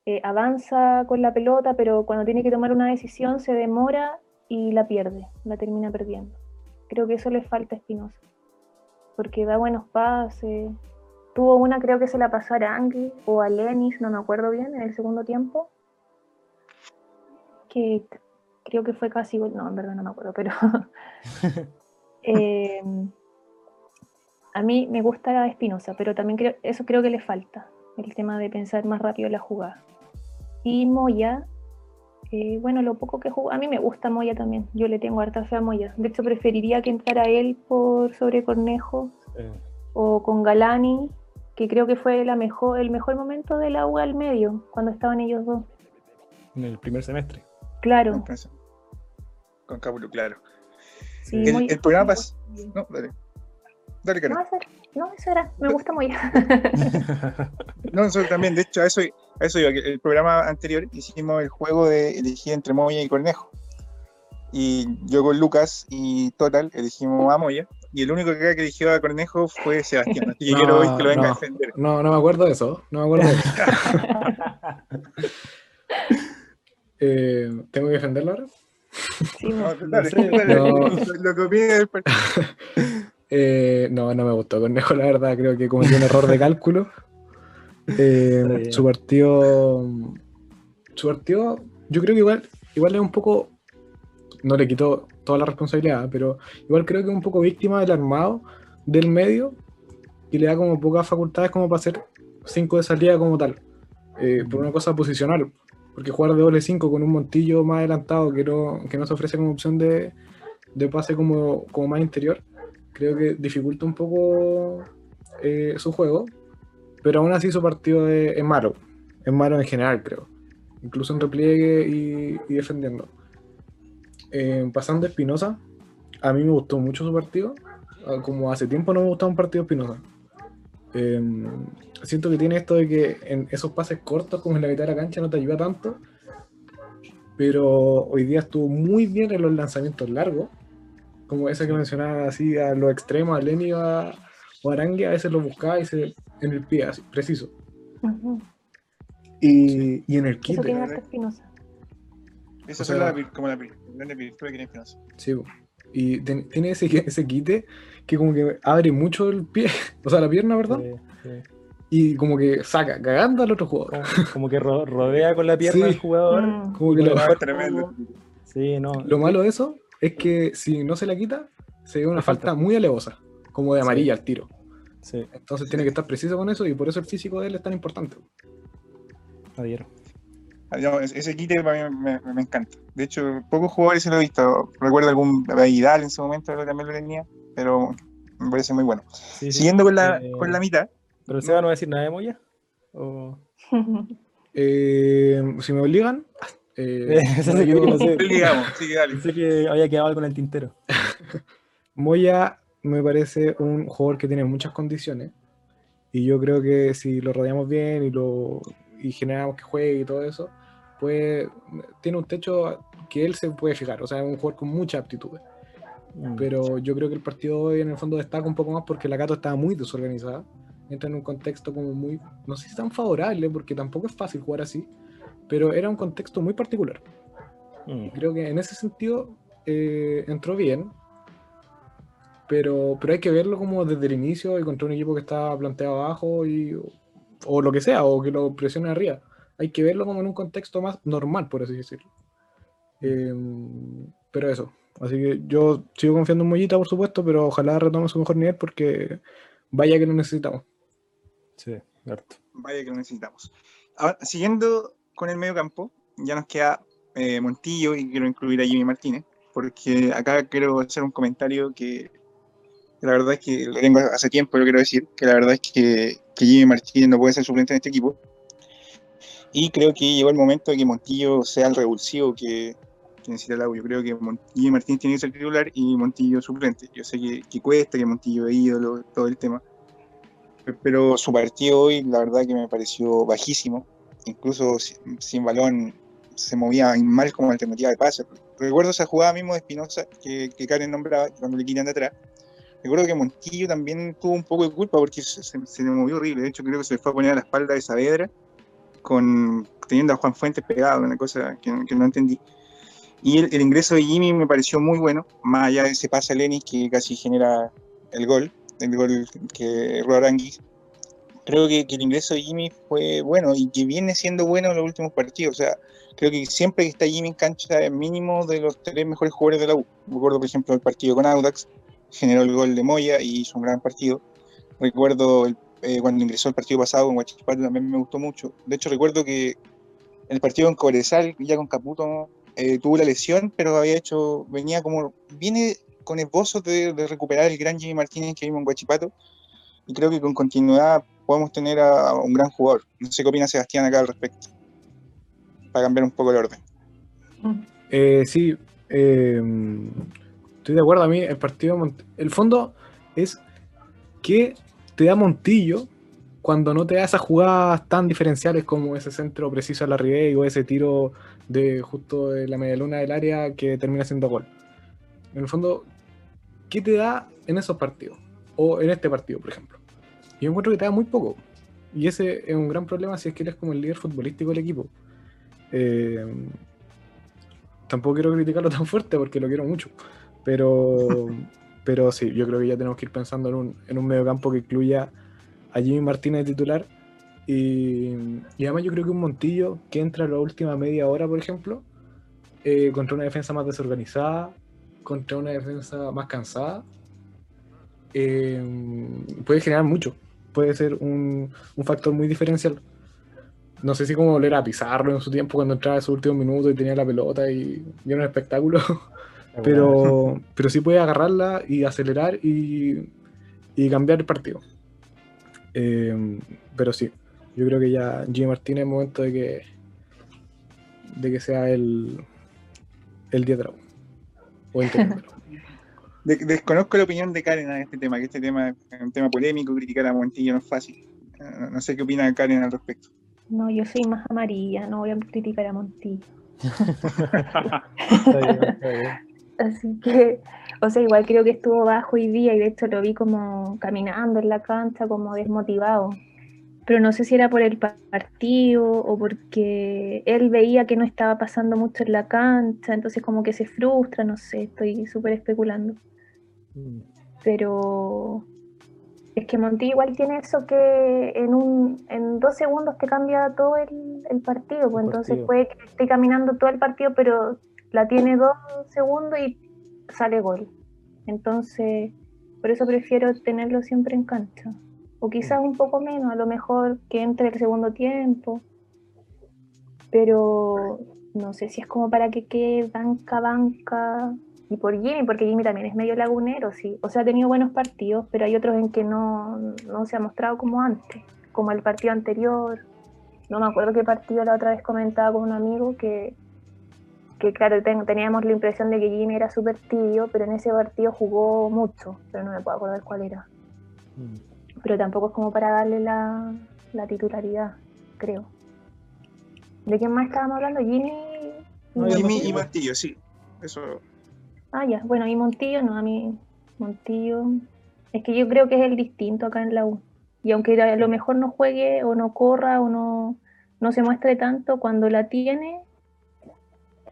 eh, avanza con la pelota, pero cuando tiene que tomar una decisión se demora y la pierde, la termina perdiendo. Creo que eso le falta a Espinosa, porque da buenos pases. Tuvo una, creo que se la pasó a Angui o a Lenis, no me acuerdo bien, en el segundo tiempo, que creo que fue casi, no, en verdad no me acuerdo, pero [LAUGHS] em, a mí me gusta Espinosa, pero también creo, eso creo que le falta, el tema de pensar más rápido la jugada. Y Moya, eh, bueno, lo poco que jugó, a mí me gusta Moya también, yo le tengo harta fe a Moya, de hecho preferiría que entrara él por sobre Cornejo o con Galani, que creo que fue la mejor, el mejor momento de la U al medio, cuando estaban ellos dos. En el primer semestre. Claro. Con Cábulo, claro. el, programa pasa. No, dale. Dale, Karen. No, eso era. Me gusta muy. [LAUGHS] no, nosotros también. De hecho, a eso, a eso iba. El programa anterior hicimos el juego de elegir entre Moya y Cornejo. Y yo con Lucas y Total elegimos a Moya. Y el único que acá que eligió a Cornejo fue Sebastián. Así que No, quiero hoy que lo venga a no. defender. No, no me acuerdo de eso. No me acuerdo de eso. [LAUGHS] Eh, ¿Tengo que defenderlo ahora? Sí, No, [LAUGHS] dale, dale, No. [LAUGHS] Lo, del. [LAUGHS] Eh, me gustó Cornejo, la verdad. Creo que cometió un error de cálculo. Eh, su partido. Su partido, yo creo que igual, igual es un poco. No le quitó toda la responsabilidad, pero igual creo que es un poco víctima del armado del medio y le da como pocas facultades como para hacer 5 de salida como tal. Eh, por una cosa posicional. Porque jugar de doble 5 con un montillo más adelantado que no, que no se ofrece como opción de, de pase como, como más interior, creo que dificulta un poco eh, su juego. Pero aún así su partido es, es malo. Es malo en general, creo. Incluso en repliegue y, defendiendo. Eh, pasando a Espinosa, a mí me gustó mucho su partido. Ah, Como hace tiempo no me gustaba un partido Espinosa. Eh, siento que tiene esto de que en esos pases cortos, como en la mitad de la cancha, no te ayuda tanto. Pero hoy día estuvo muy bien en los lanzamientos largos. Como ese que mencionaba así a los extremos, a Lenny o a, o a Arangue, a veces lo buscaba y se, en el pie, así, preciso. Y, y en el Eso kit, tiene harta espinosa. Esa es la, como la virtud que tiene Espinosa. Sí, po. Y ten- tiene ese, [LAUGHS] ese quite que como que abre mucho el pie, [LAUGHS] o sea, la pierna, ¿verdad? Sí, sí. Y como que saca, cagando al otro jugador. Como, como que ro- rodea con la [LAUGHS] pierna Sí. al jugador. Mm. Como que lo, Ah, tremendo. Sí, no. lo malo de eso es que si no se la quita, se ve una Falta. falta muy alevosa, como de Sí. amarilla al tiro. Sí, Entonces tiene que estar preciso con eso y por eso el físico de él es tan importante. adhiero. Ese- quite para mí me, me- me encanta. De hecho, pocos jugadores se lo he visto. Recuerdo algún Vidal en su momento, también lo tenía, pero me parece muy bueno. Sí, sí. Siguiendo con la, Eh, con la mitad, ¿Pero Seba no va a decir nada de Moya? ¿O... [LAUGHS] Eh, si me obligan, [LAUGHS] eh, no sé. digamos, sí, dale. Pensé que había quedado algo en el tintero. [LAUGHS] Moya me parece un jugador que tiene muchas condiciones. Y yo creo que si lo rodeamos bien y lo y generamos que juegue y todo eso, pues tiene un techo que él se puede fijar. O sea, es un jugador con muchas aptitudes. Mm. Pero yo creo que el partido hoy en el fondo destaca un poco más porque la Cato estaba muy desorganizada. Entra en un contexto como muy, no sé si tan favorable, porque tampoco es fácil jugar así, pero era un contexto muy particular. Mm. Creo que en ese sentido eh, entró bien, pero, pero hay que verlo como desde el inicio y contra un equipo que está planteado abajo y, o lo que sea, o que lo presione arriba. Hay que verlo como en un contexto más normal, por así decirlo. Eh, pero eso, así que yo sigo confiando en Mollita, por supuesto, pero ojalá retome su mejor nivel porque vaya que lo necesitamos. Sí, harto. Vaya que lo necesitamos. Ahora, siguiendo con el medio campo, ya nos queda eh, Montillo y quiero incluir a Jimmy Martínez, porque acá quiero hacer un comentario que, que la verdad es que lo tengo hace tiempo, lo quiero decir, que la verdad es que, que Jimmy Martínez no puede ser suplente en este equipo. Y creo que llegó el momento de que Montillo sea el revulsivo que, necesita el audio. Creo que Mon- Jimmy Martínez tiene que ser titular y Montillo suplente. Yo sé que, que cuesta, que Montillo es ídolo, todo el tema pero su partido hoy, la verdad que me pareció bajísimo. Incluso si- sin balón se movía mal como alternativa de pase. Recuerdo esa jugada mismo de Espinosa que, que Karen nombraba cuando le quitan de atrás. Recuerdo que Montillo también tuvo un poco de culpa porque se, se- se le movió horrible. De hecho, creo que se le fue a poner a la espalda de Saavedra con, teniendo a Juan Fuentes pegado, una cosa que, que no entendí. Y el, el ingreso de Jimmy me pareció muy bueno, más allá de ese pase a Lenis que casi genera el gol, el gol que erró. Creo que, que el ingreso de Jimmy fue bueno y que viene siendo bueno en los últimos partidos. O sea, creo que siempre que está Jimmy en cancha es mínimo de los tres mejores jugadores de la U. Recuerdo, por ejemplo, el partido con Audax, generó el gol de Moya y hizo un gran partido. Recuerdo el- eh, cuando ingresó el partido pasado con Huachipato también me gustó mucho. De hecho, recuerdo que el partido en Cobresal, ya con Caputo, eh, tuvo la lesión, pero había hecho, venía como, viene con esbozos de, de recuperar el gran Jimmy Martínez que vimos en Huachipato. Y creo que con continuidad podemos tener a, un gran jugador. No sé qué opina Sebastián acá al respecto. Para cambiar un poco el orden. Eh, sí, eh, estoy de acuerdo. A mí el partido, el fondo es que te da Montillo cuando no te da esas jugadas tan diferenciales como ese centro preciso a la Ribey o ese tiro de justo de la media luna del área que termina siendo gol. En el fondo, ¿qué te da en esos partidos? O en este partido, por ejemplo. Yo encuentro que te da muy poco. Y ese es un gran problema si es que eres como el líder futbolístico del equipo. Eh, tampoco quiero criticarlo [LAUGHS] tan fuerte porque lo quiero mucho. Pero, pero sí, yo creo que ya tenemos que ir pensando en un, en un mediocampo que incluya a Jimmy Martínez de titular. Y, además yo creo que un Montillo que entra a la última media hora, por ejemplo, eh, contra una defensa más desorganizada, contra una defensa más cansada, eh, puede generar mucho. Puede ser un, un factor muy diferencial no sé si como volver a pisarlo en su tiempo cuando entraba en su último minuto y tenía la pelota y, y era un espectáculo. [LAUGHS] pero, pero sí puede agarrarla y acelerar y, y cambiar el partido. Eh, pero sí, yo creo que ya Jimmy Martínez es momento de que de que sea el el 10 de la U. O el 10 de la U. [LAUGHS] De- desconozco la opinión de Karen en este tema, que este tema es un tema polémico, criticar a Montillo no es fácil. Eh, No sé qué opina Karen al respecto. No, yo soy más amarilla, no voy a criticar a Montillo. [LAUGHS] Está bien, está bien. Así que, o sea, igual creo que estuvo bajo hoy día y de hecho lo vi como caminando en la cancha, como desmotivado. Pero no sé si era por el pa- partido o porque él veía que no estaba pasando mucho en la cancha, entonces como que se frustra, no sé, estoy súper especulando. Mm. Pero es que Montillo igual tiene eso que en un en dos segundos te cambia todo el, el partido, pues El entonces partido. puede que esté caminando todo el partido, pero la tiene dos segundos y sale gol. Entonces, por eso prefiero tenerlo siempre en cancha. O quizás un poco menos, a lo mejor que entre el segundo tiempo. Pero no sé si es como para que quede banca, banca. Y por Jimmy, porque Jimmy también es medio lagunero, sí. O sea, ha tenido buenos partidos, pero hay otros en que no, no se ha mostrado como antes, como el partido anterior. No me acuerdo qué partido la otra vez comentaba con un amigo que, que claro, ten- teníamos la impresión de que Jimmy era súper tibio, pero en ese partido jugó mucho, pero no me puedo acordar cuál era. Mm. Pero tampoco es como para darle la, la titularidad, creo. ¿De quién más estábamos hablando? Jimmy. No, Jimmy y Montillo, sí. Eso. Ah, ya. Bueno, y Montillo, no, a mí Montillo. Es que yo creo que es el distinto acá en la U. Y aunque a lo mejor no juegue o no corra o no, no se muestre tanto, cuando la tiene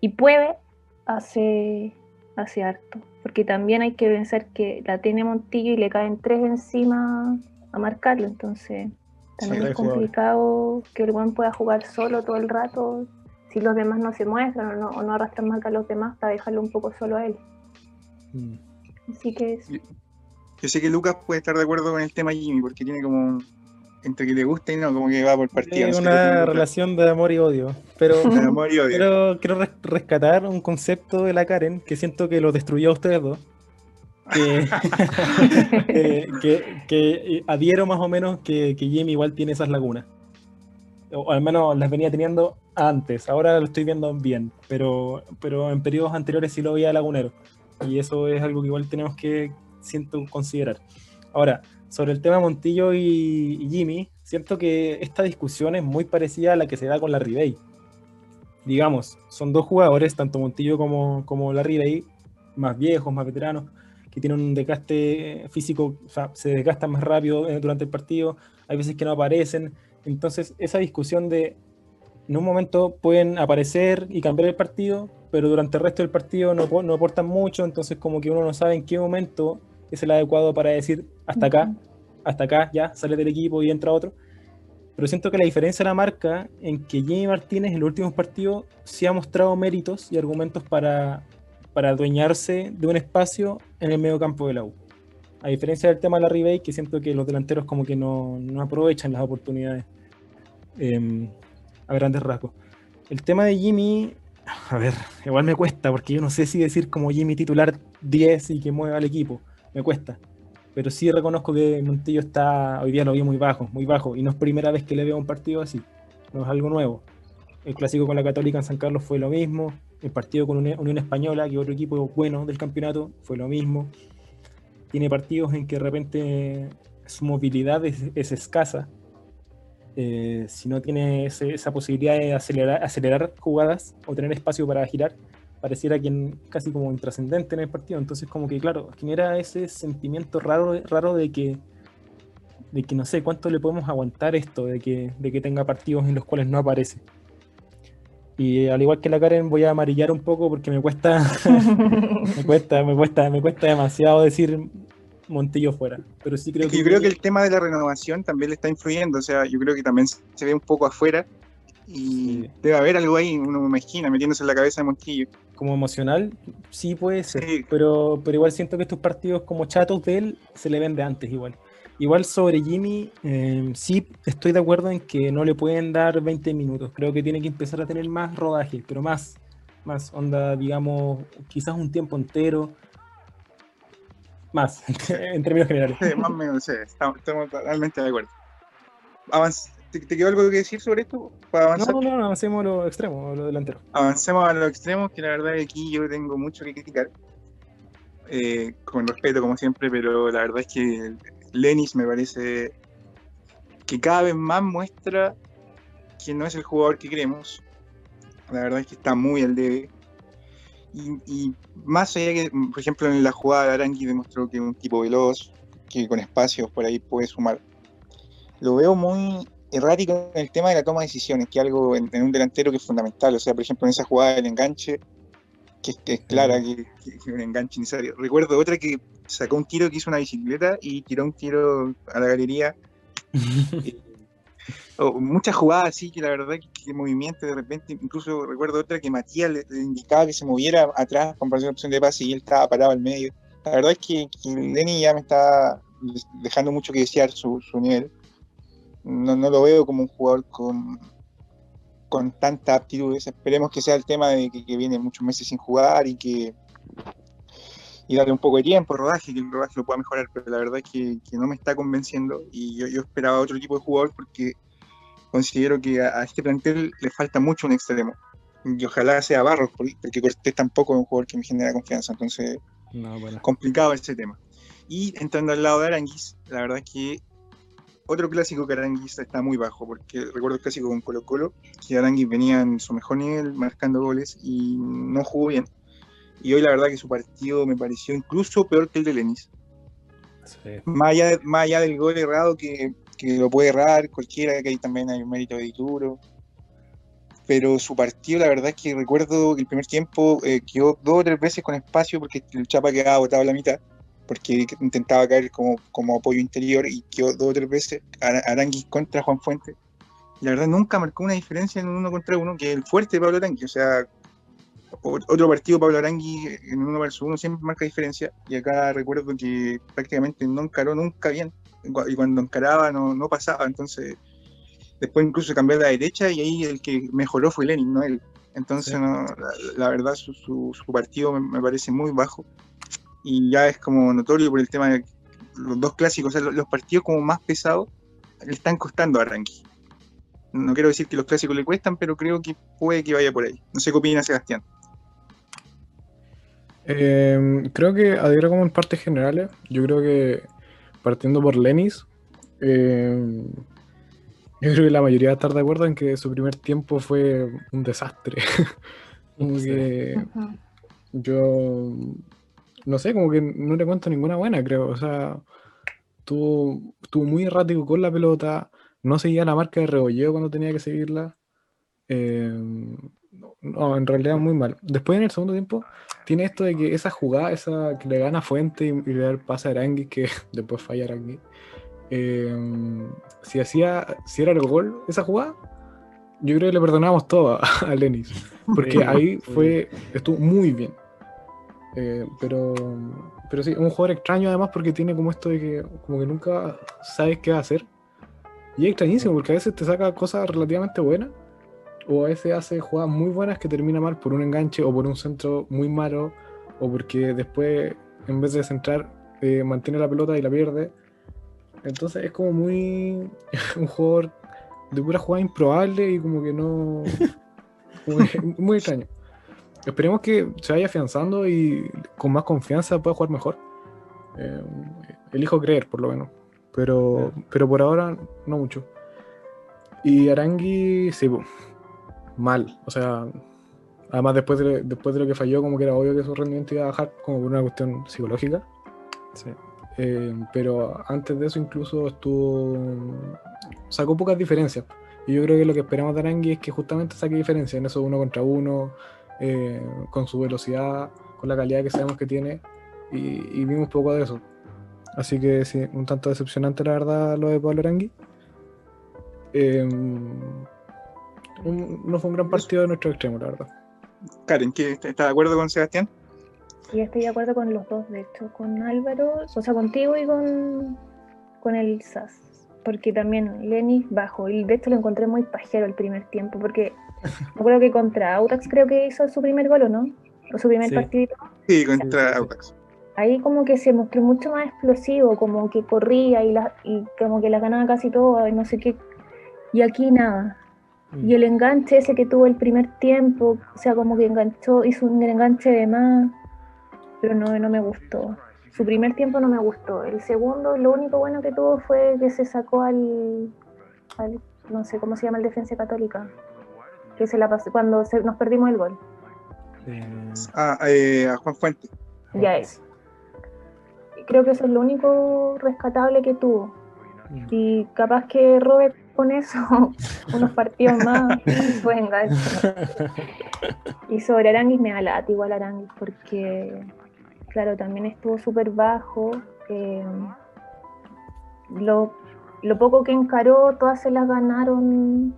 y puede, hace, hace harto. Porque también hay que pensar que la tiene Montillo y le caen tres encima a marcarlo. Entonces, también Sí, es complicado que el buen pueda jugar solo todo el rato si los demás no se muestran o no, o no arrastran marca a los demás para dejarlo un poco solo a él. Mm. Así que es- Yo sé que Lucas puede estar de acuerdo con el tema Jimmy, porque tiene como un- entre que le gusta y no, como que va por partido. Es una relación de amor y odio. Pero [LAUGHS] amor y odio. quiero, quiero res- rescatar un concepto de la Karen que siento que lo destruyó a ustedes dos. Que, [LAUGHS] [LAUGHS] que, que- que adhiero más o menos que, que Jimmy igual tiene esas lagunas. O al menos las venía teniendo antes. Ahora lo estoy viendo bien. Pero, pero en periodos anteriores sí lo veía lagunero. Y eso es algo que igual tenemos que, siento, considerar. Ahora, sobre el tema Montillo y, Jimmy, siento que esta discusión es muy parecida a la que se da con la Ribey. Digamos, son dos jugadores, tanto Montillo como, como la Ribey, más viejos, más veteranos, que tienen un desgaste físico, o sea, se desgastan más rápido eh, durante el partido, hay veces que no aparecen. Entonces, esa discusión de en un momento pueden aparecer y cambiar el partido, pero durante el resto del partido no, no aportan mucho, entonces como que uno no sabe en qué momento es el adecuado para decir hasta acá, hasta acá, ya, sale del equipo y entra otro. Pero siento que la diferencia la marca en que Jimmy Martínez en los últimos partidos sí ha mostrado méritos y argumentos para, para adueñarse de un espacio en el medio campo de la U. A diferencia del tema de la Ribey, que siento que los delanteros como que no, no aprovechan las oportunidades em, a grandes rasgos. El tema de Jimmy, a ver, igual me cuesta, porque yo no sé si decir como Jimmy titular 10 y que mueva al equipo, me cuesta. Pero sí reconozco que Montillo está, hoy día lo vi muy bajo, muy bajo, y no es primera vez que le veo un partido así, no es algo nuevo. El clásico con la Católica en San Carlos fue lo mismo, el partido con Uni- Unión Española, que otro equipo bueno del campeonato, fue lo mismo. Tiene partidos en que de repente su movilidad es, es escasa, eh, si no tiene esa posibilidad de acelerar, acelerar jugadas o tener espacio para girar, pareciera que casi como intrascendente en el partido. Entonces, como que, claro, genera ese sentimiento raro, raro de que, de que no sé cuánto le podemos aguantar esto, de que, de que tenga partidos en los cuales no aparece. Y al igual que la Karen, voy a amarillar un poco porque me cuesta, [LAUGHS] me [LAUGHS] cuesta, me cuesta, me cuesta demasiado decir Montillo fuera. Pero sí creo Es que yo creo que el tema de la renovación también le está influyendo, o sea, yo creo que también se ve un poco afuera y Sí. debe haber algo ahí, uno me imagina, metiéndose en la cabeza de Montillo. Como emocional, sí puede ser, Sí. pero, pero igual siento que estos partidos como chatos de él se le ven de antes igual. Igual sobre Jimmy, eh, sí estoy de acuerdo en que no le pueden dar 20 minutos, creo que tiene que empezar a tener más rodaje, pero más, más onda, digamos, quizás un tiempo entero, más, [LAUGHS] en términos generales. Sí, más o menos, sí, estamos, estamos totalmente de acuerdo. Avanz- ¿Te, te quedó algo que decir sobre esto? Para No, avanzar, no, no, no, avancemos a lo extremo, a lo delantero. avancemos a los extremos, que la verdad es que aquí yo tengo mucho que criticar. Eh, con respeto, como siempre, pero la verdad es que Lenis me parece que cada vez más muestra que no es el jugador que queremos. La verdad es que está muy al debe. Y, y más allá que, por ejemplo, en la jugada de Arangui demostró que es un tipo veloz, que con espacios por ahí puede sumar. Lo veo muy errático en el tema de la toma de decisiones, que algo en, en un delantero que es fundamental. O sea, por ejemplo, en esa jugada del enganche, que es, que es clara que, es un enganche necesario. Recuerdo otra que sacó un tiro que hizo una bicicleta y tiró un tiro a la galería. [LAUGHS] Eh, o muchas jugadas así que la verdad que, que movimiento de repente, incluso recuerdo otra que Matías le, le indicaba que se moviera atrás con la opción de pase y él estaba parado al medio. La verdad es que, que Lenny ya me está dejando mucho que desear su, su nivel. No, no lo veo como un jugador con, con tantas aptitudes. Esperemos que sea el tema de que, que viene muchos meses sin jugar y que y darle un poco de tiempo, rodaje, que el rodaje lo pueda mejorar, pero la verdad es que, que no me está convenciendo y yo, yo esperaba otro tipo de jugador porque considero que a, a este plantel le falta mucho un extremo. Y ojalá sea Barros, por- porque Cortés tampoco es un jugador que me genera confianza, entonces No, bueno. complicado ese tema. Y entrando al lado de Aranguis, la verdad es que otro clásico que Aranguis está muy bajo, porque recuerdo el clásico con Colo Colo, que Aranguis venía en su mejor nivel, marcando goles y no jugó bien. Y hoy la verdad que su partido me pareció incluso peor que el de Lenis. Sí. Más allá, de- más allá del gol errado que, que lo puede errar cualquiera, que ahí también hay un mérito de Dituro. Pero su partido, la verdad es que recuerdo que el primer tiempo eh, quedó dos o tres veces con espacio porque el Chapa quedaba botado a la mitad, porque intentaba caer como, como apoyo interior y quedó dos o tres veces Ara- Aranguis contra Juan Fuente. La verdad nunca marcó una diferencia en un uno contra uno, que es el fuerte de Pablo Arangui. O sea, otro partido Pablo Arangui en uno versus uno siempre marca diferencia. Y acá recuerdo que prácticamente no encaró nunca bien. Y cuando encaraba no, no pasaba. Entonces, después incluso cambió a la derecha y ahí el que mejoró fue Lenin, no él. Entonces, Sí. no, la, la verdad, su, su- su partido me, me parece muy bajo. Y ya es como notorio por el tema de los dos clásicos, o sea, los, partidos como más pesados le están costando a Arangui. No quiero decir que los clásicos le cuestan, pero creo que puede que vaya por ahí. No sé qué opina Sebastián. Eh, creo que adhiero como en partes generales. Yo creo que partiendo por Lenis, eh, yo creo que la mayoría va a estar de acuerdo en que su primer tiempo fue un desastre. [LAUGHS] como que yo no sé, como que no le cuento ninguna buena, creo. O sea, estuvo, estuvo muy errático con la pelota, no seguía la marca de rebolleo cuando tenía que seguirla. Eh, no, en realidad muy mal. Después en el segundo tiempo tiene esto de que esa jugada, esa que le gana Fuente y, y le da el pase a Arangui, que [LAUGHS] después falla Arangui. eh, si hacía, si era el gol esa jugada, yo creo que le perdonamos todo a, [LAUGHS] a Lenis. Porque ahí fue, estuvo muy bien. Eh, pero, pero sí, un jugador extraño además porque tiene como esto de que como que nunca sabes qué va a hacer. Y es extrañísimo porque a veces te saca cosas relativamente buenas o a veces hace jugadas muy buenas que termina mal por un enganche o por un centro muy malo o porque después en vez de centrar eh, mantiene la pelota y la pierde. Entonces es como muy [LAUGHS] un jugador de pura jugada improbable y como que no... como que [LAUGHS] muy extraño. Esperemos que se vaya afianzando y con más confianza pueda jugar mejor. Eh, elijo creer, por lo menos. Pero, pero por ahora no mucho. Y Arangui, sí, mal. O sea, además después de, después de lo que falló, como que era obvio que su rendimiento iba a bajar, como por una cuestión psicológica. Sí. Eh, pero antes de eso incluso estuvo sacó pocas diferencias y yo creo que lo que esperamos de Arangui es que justamente saque diferencias en eso uno contra uno eh, con su velocidad con la calidad que sabemos que tiene y, y vimos poco de eso así que sí, un tanto decepcionante la verdad lo de Pablo Arangui Eh, un- no fue un gran partido de nuestro extremo la verdad Karen, ¿qué- ¿estás de acuerdo con Sebastián? Y estoy de acuerdo con los dos, de hecho, con Álvaro, o sea, contigo y con, con el SAS. Porque también Lenis bajo, y de hecho lo encontré muy pajero el primer tiempo, porque me acuerdo que contra Autax creo que hizo su primer gol, ¿o no? O su primer Sí. partido. Sí, contra Sí. Audax. Ahí como que se mostró mucho más explosivo, como que corría y, la, y como que la ganaba casi todas, y no sé qué. Y aquí nada. Mm. Y el enganche ese que tuvo el primer tiempo, o sea, como que enganchó, hizo un enganche de más, pero no, no me gustó. Su primer tiempo no me gustó. El segundo, lo único bueno que tuvo fue que se sacó al, al no sé cómo se llama el defensa católica, que se la pasó cuando se- nos perdimos el gol. Eh, Ah, eh, a Juan Fuente. Ya es. Creo que eso es lo único rescatable que tuvo. Y capaz que Robert con eso [LAUGHS] unos partidos más [LAUGHS] enganche. Y sobre Aranguis me da lata igual Aranguis porque, claro, también estuvo súper bajo. eh, lo, lo poco que encaró, todas se las ganaron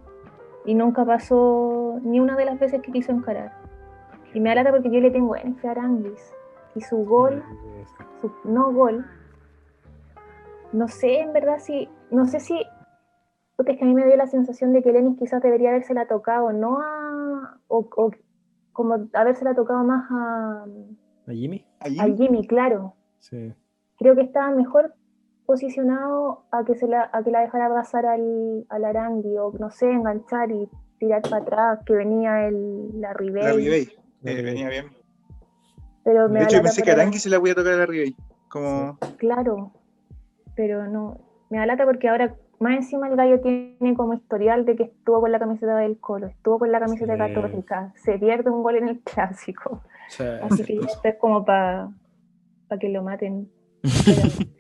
y nunca pasó ni una de las veces que quiso encarar. Y me da lata porque yo le tengo en fe a Aranguis. Y su gol, su no gol, no sé en verdad si, no sé si, puta, es que a mí me dio la sensación de que Lenis quizás debería habérsela tocado, no a, o, o como habérsela tocado más a, ¿A Jimmy? A Jimmy, claro. Sí. Creo que estaba mejor posicionado a que se la, a que la dejara pasar al, al Arangui, o no sé, enganchar y tirar para atrás, que venía el, la Ribey. La Ribey. La Eh, Ribey. venía bien. Pero me De hecho, yo pensé que Arangui se la voy a tocar a la Ribey. Como, Claro, pero no, me da lata porque ahora más encima el gallo tiene como historial de que estuvo con la camiseta del Colo, estuvo con la camiseta Sí. católica, se pierde un gol en el clásico, así que ya esto es como para que lo maten. [LAUGHS]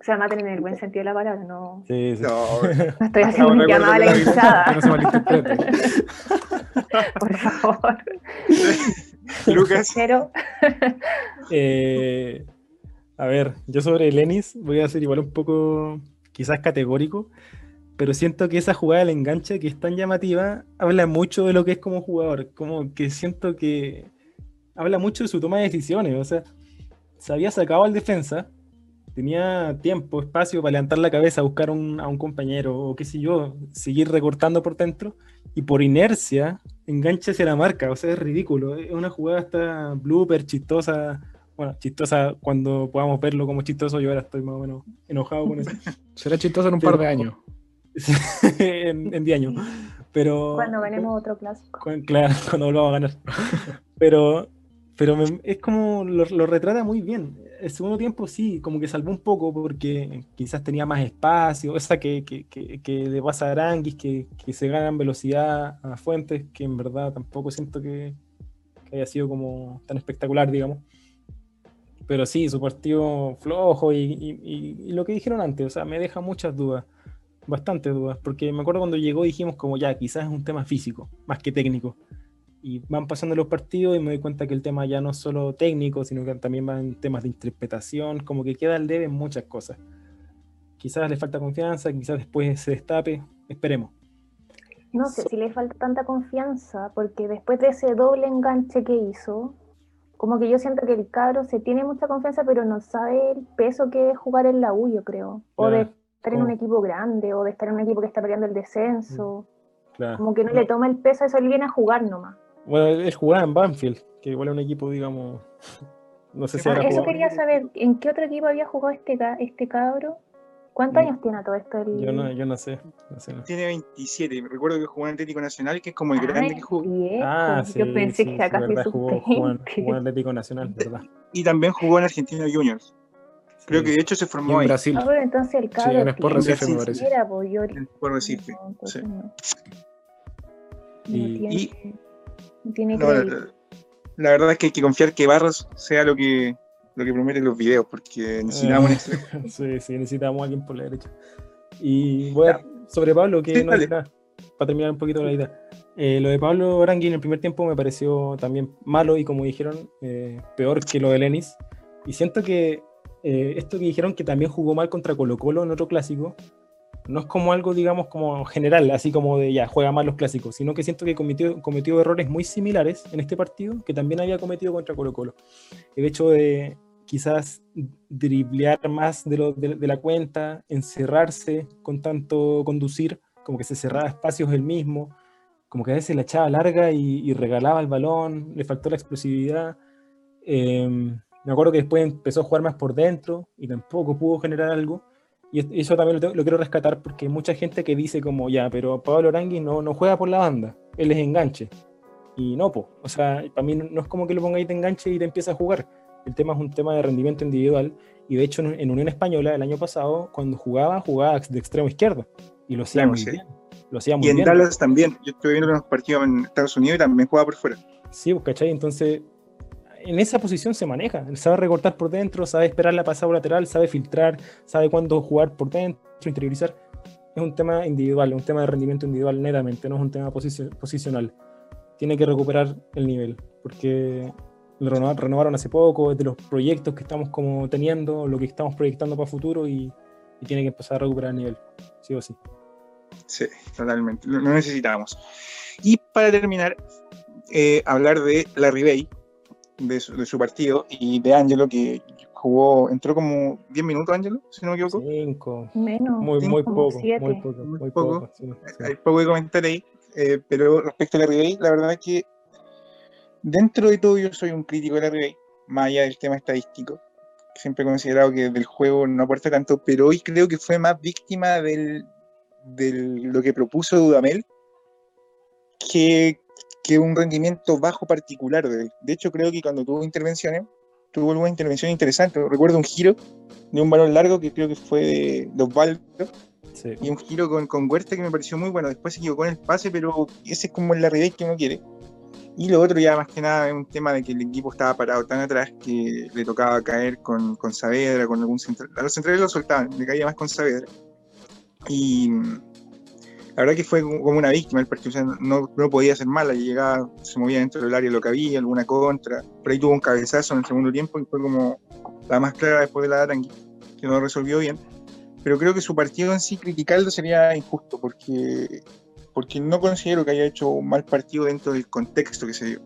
o sea, maten en el buen sentido de la palabra, no, Sí, sí. no, [LAUGHS] no estoy haciendo no un llamado a la no hinchada, se malinterprete. [LAUGHS] por favor. [LAUGHS] Lucas. Pero, Eh, a ver, yo sobre Lenis voy a ser igual un poco quizás categórico, pero siento que esa jugada del enganche que es tan llamativa habla mucho de lo que es como jugador, como que siento que habla mucho de su toma de decisiones, o sea, se había sacado al defensa, tenía tiempo, espacio para levantar la cabeza, buscar un- a un compañero o qué sé yo, seguir recortando por dentro y por inercia engancha hacia la marca, o sea, es ridículo, es una jugada hasta blooper, chistosa, bueno, chistosa cuando podamos verlo como chistoso, yo ahora estoy más o menos enojado con eso [LAUGHS] Será chistoso en un par de años. [LAUGHS] en, en 10 años, pero... cuando ganemos otro clásico. Cu- Claro, [LAUGHS] cuando lo vamos a ganar. Pero, pero me- es como lo, lo retrata muy bien. El segundo tiempo sí, como que salvó un poco porque quizás tenía más espacio. [LAUGHS] Esa que, que, que, que le pasa a Aranguis, que, que se ganan velocidad a Fuentes, que en verdad tampoco siento que, haya sido como tan espectacular, digamos. Pero sí, su partido flojo y, y- y- y lo que dijeron antes, o sea, me deja muchas dudas, bastantes dudas, porque me acuerdo cuando llegó dijimos como ya, quizás es un tema físico, más que técnico. Y van pasando los partidos y me doy cuenta que el tema ya no es solo técnico, sino que también van temas de interpretación, como que queda al debe en muchas cosas. Quizás le falta confianza, quizás después se destape, esperemos. No sé So- si le falta tanta confianza, porque después de ese doble enganche que hizo, como que yo siento que el cabro se tiene mucha confianza, pero no sabe el peso que es jugar en la U, yo creo. O de estar en un equipo grande, o de estar en un equipo que está peleando el descenso. Claro. Como que no le toma el peso, eso él viene a jugar nomás. Bueno, él jugaba en Banfield, que igual es un equipo, digamos, [LAUGHS] no sé si Ah, ahora eso quería saber, ¿en qué otro equipo había jugado este, este cabro? ¿Cuántos No. años tiene a todo esto? El... Yo no, yo no sé. no sé. Tiene 27. Recuerdo que jugó en Atlético Nacional, que es como el grande Ay, que jugó. viejo. Ah, sí, yo pensé sí, que sí, acá verdad, se jugó, jugó, en- sub-20. jugó en Atlético Nacional, ¿verdad? Y también jugó en Argentino Juniors. Creo que de hecho se formó en ahí. Brasil. Ah, bueno, entonces el cabro en Sport Recife me parece. siquiera, pues, yo- en Sport Recife. sí. no. No Y- tiene, no la, la verdad es que hay que confiar que Barros sea lo que, lo que prometen los videos, porque necesitamos un extremo. [LAUGHS] sí, sí, necesitamos a alguien por la derecha. Y voy a, sobre Pablo, que Sí, no nada, para terminar un poquito la idea. Eh, lo de Pablo Orangui en el primer tiempo me pareció también malo y como dijeron, eh, peor que lo de Lenis. Y siento que eh, esto que dijeron que también jugó mal contra Colo Colo en otro clásico, no es como algo, digamos, como general, así como de ya, juega mal los clásicos, sino que siento que cometió, cometió errores muy similares en este partido que también había cometido contra Colo Colo. El hecho de quizás driblear más de, lo, de, la cuenta, encerrarse con tanto conducir, como que se cerraba espacios él mismo, como que a veces la echaba larga y, y regalaba el balón, le faltó la explosividad. Eh, me acuerdo que después empezó a jugar más por dentro y tampoco pudo generar algo. Y es- eso también lo, tengo- lo quiero rescatar porque hay mucha gente que dice como, ya, pero Pablo Orangui no, no juega por la banda, él es enganche. Y no, po. o sea, para mí no, no es como que lo pongáis de enganche y te empieza a jugar. El tema es un tema de rendimiento individual. Y de hecho, en, en Unión Española el año pasado, cuando jugaba, jugaba de extremo izquierdo. Y lo hacía Claro, muy sí. bien. Lo hacía muy Y en bien. Dallas también. Yo estuve viendo unos partidos en Estados Unidos y también jugaba por fuera. Sí, pues, ¿cachai? Entonces, en esa posición se maneja. Sabe recortar por dentro, sabe esperar la pasada lateral, sabe filtrar, sabe cuándo jugar por dentro, interiorizar. Es un tema individual, un tema de rendimiento individual netamente, no es un tema posicio- posicional. Tiene que recuperar el nivel, porque lo reno- renovaron hace poco, es de los proyectos que estamos como teniendo, lo que estamos proyectando para futuro y, y tiene que empezar a recuperar el nivel, sí o sí. Sí, totalmente. Lo, necesitábamos. Y para terminar, eh, hablar de Larry Bay, de su, de su partido, y de Angelo, que jugó, entró como 10 minutos, Angelo, si no me equivoco. Cinco. Menos. Muy, muy como poco, siete. muy poco, Muy muy poco. poco. sí, sí. Hay poco que comentar ahí, eh, pero respecto a Larry Bay, la verdad es que dentro de todo yo soy un crítico de Larry Bay, más allá del tema estadístico. Siempre he considerado que del juego no aporta tanto, pero hoy creo que fue más víctima del, de lo que propuso Dudamel que, que un rendimiento bajo particular de él. De hecho, creo que cuando tuvo intervenciones, tuvo alguna intervención interesante. Recuerdo un giro de un balón largo que creo que fue de, de Osvaldo Sí. y un giro con, con Huerta que me pareció muy bueno. Después se equivocó en el pase, pero ese es como Larry Bay que uno quiere. Y lo otro ya más que nada es un tema de que el equipo estaba parado tan atrás que le tocaba caer con, con Saavedra, con algún central. A los centrales lo soltaban, le caía más con Saavedra. Y la verdad que fue como una víctima el partido, o sea, no, no podía hacer mala, llegaba, se movía dentro del área lo que había, alguna contra. Por ahí tuvo un cabezazo en el segundo tiempo y fue como la más clara después de la Arangui, que no resolvió bien pero creo que su partido en sí criticarlo sería injusto porque, porque no considero que haya hecho un mal partido dentro del contexto que se dio.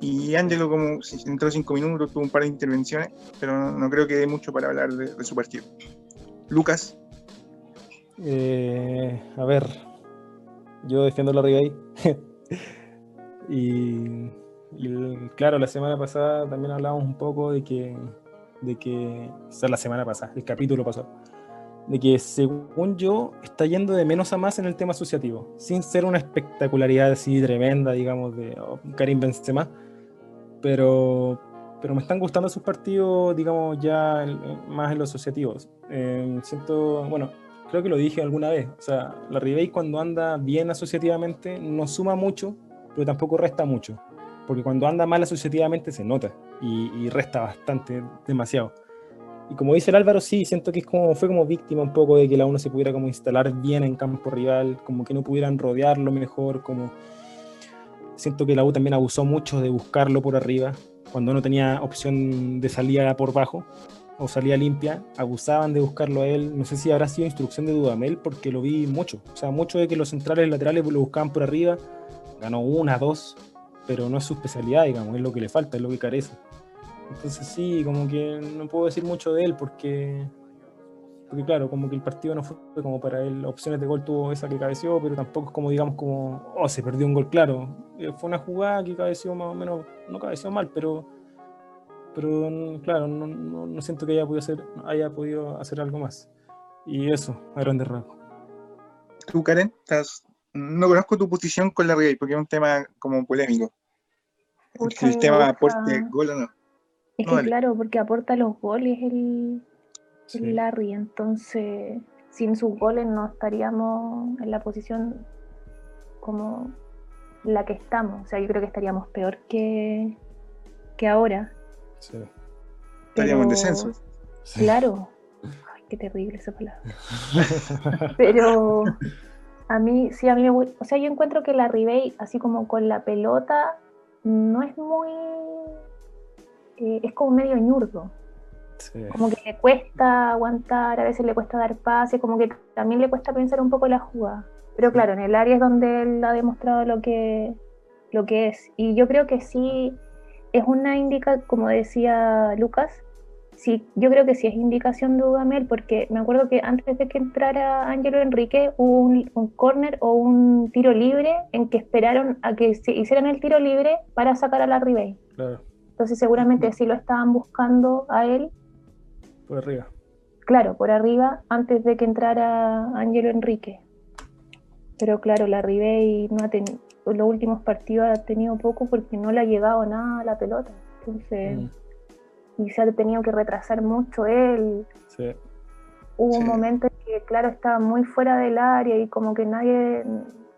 Y Ángelo como entró cinco minutos, tuvo un par de intervenciones, pero no, creo que dé mucho para hablar de, de su partido. Lucas, Eh, a ver, yo defiendo la Ribey. y, y el- claro, la semana pasada también hablábamos un poco de que, de que, o sea, la semana pasada, el capítulo pasado, de que según yo está yendo de menos a más en el tema asociativo, sin ser una espectacularidad así tremenda, digamos, de oh, Karim Benzema, pero, pero me están gustando sus partidos, digamos, ya más en los asociativos. Eh, siento, bueno, creo que lo dije alguna vez, o sea, la Ribey cuando anda bien asociativamente no suma mucho, pero tampoco resta mucho, porque cuando anda mal asociativamente se nota y, y resta bastante, demasiado. Y como dice el Álvaro, sí, siento que es como, fue como víctima un poco de que la uno se pudiera como instalar bien en campo rival, como que no pudieran rodearlo mejor, como siento que la U también abusó mucho de buscarlo por arriba, cuando no tenía opción de salida por bajo o salida limpia, abusaban de buscarlo a él. No sé si habrá sido instrucción de Dudamel, porque lo vi mucho. O sea, mucho de que los centrales laterales lo buscaban por arriba, ganó una, dos, pero no es su especialidad, digamos, es lo que le falta, es lo que carece. Entonces sí, como que no puedo decir mucho de él porque, porque claro, como que el partido no fue como para él, opciones de gol tuvo esa que cabeció, pero tampoco es como digamos como, oh, se perdió un gol claro. Eh, Fue una jugada que cabeció más o menos, no cabeció mal, pero, pero claro, no, no, no siento que haya podido, hacer, haya podido hacer algo más. Y eso, a grandes rasgos. tú Karen, estás, no conozco tu posición con la Ribey porque es un tema como polémico. Pucha, el tema aporte, gol o no. Es No, que dale. claro, porque aporta los goles el, Sí. el Larry, entonces sin sus goles no estaríamos en la posición como la que estamos. O sea, yo creo que estaríamos peor que, que ahora. Sí. Estaríamos en descenso. Sí. Claro. Ay, qué terrible esa palabra. Pero a mí, sí, a mí me O sea, yo encuentro que la Ribey, así como con la pelota, no es muy. eh, es como medio ñurdo. Sí. Como que le cuesta aguantar, a veces le cuesta dar pase, como que también le cuesta pensar un poco la jugada. Pero claro, en el área es donde él ha demostrado lo que, lo que es. Y yo creo que sí es una indica, como decía Lucas, sí, yo creo que sí es indicación de Dudamel, porque me acuerdo que antes de que entrara Ángelo Enrique hubo un, un córner o un tiro libre en que esperaron a que se hicieran el tiro libre para sacar a la Ribey. Claro, Entonces seguramente [LAUGHS] sí lo estaban buscando a él por arriba. claro, por arriba antes de que entrara Ángelo Enrique. Pero claro, la Ribey no ha tenido, los últimos partidos ha tenido poco porque no le ha llegado nada a la pelota. Entonces, Mm, y se ha tenido que retrasar mucho él. sí. Hubo un Sí. momento en que, claro, estaba muy fuera del área y como que nadie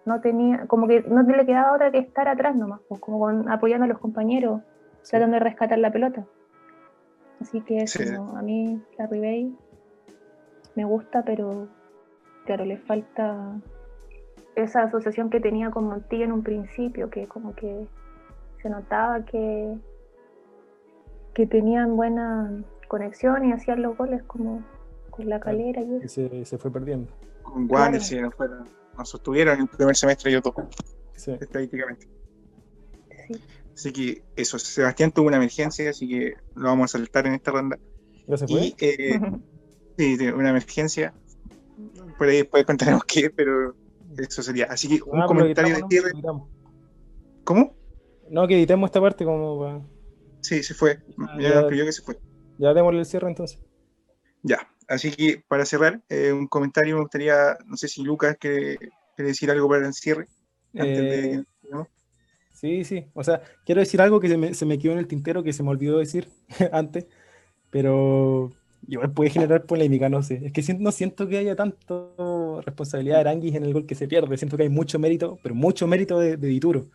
no tenía, como que no le quedaba otra que estar atrás nomás, pues, como con- apoyando a los compañeros, sí. tratando de rescatar la pelota. Así que eso, Sí. no, a mí la Ribey me gusta, pero claro, le falta esa asociación que tenía con Montilla en un principio, que como que se notaba que, que tenían buena conexión y hacían los goles como con la calera y Y eso. se, se fue perdiendo. Con Wander, Claro. sí, nos, fueron, nos sostuvieron en el primer semestre yo todo, Sí. estadísticamente. Sí. Así que eso, Sebastián tuvo una emergencia, así que lo vamos a saltar en esta ronda. ¿Ya se fue? Y eh, [LAUGHS] sí, una emergencia. Por ahí después contaremos qué, pero eso sería. Así que un Ah, comentario de editamos, ¿no? cierre. Editamos. ¿Cómo? No, que editemos esta parte como para... Sí, se fue. Ah, Ya ya. que se fue. Ya démosle el cierre entonces. Ya. Así que para cerrar, eh, un comentario me gustaría, no sé si Lucas quiere, quiere decir algo para el cierre. Antes de Eh, que- ¿no? Sí, sí. O sea, quiero decir algo que se me, se me quedó en el tintero, que se me olvidó decir [LAUGHS] antes, pero igual puede generar polémica, no sé. Es que no siento que haya tanto responsabilidad de Aranguis en el gol que se pierde. Siento que hay mucho mérito, pero mucho mérito de, de Dituro.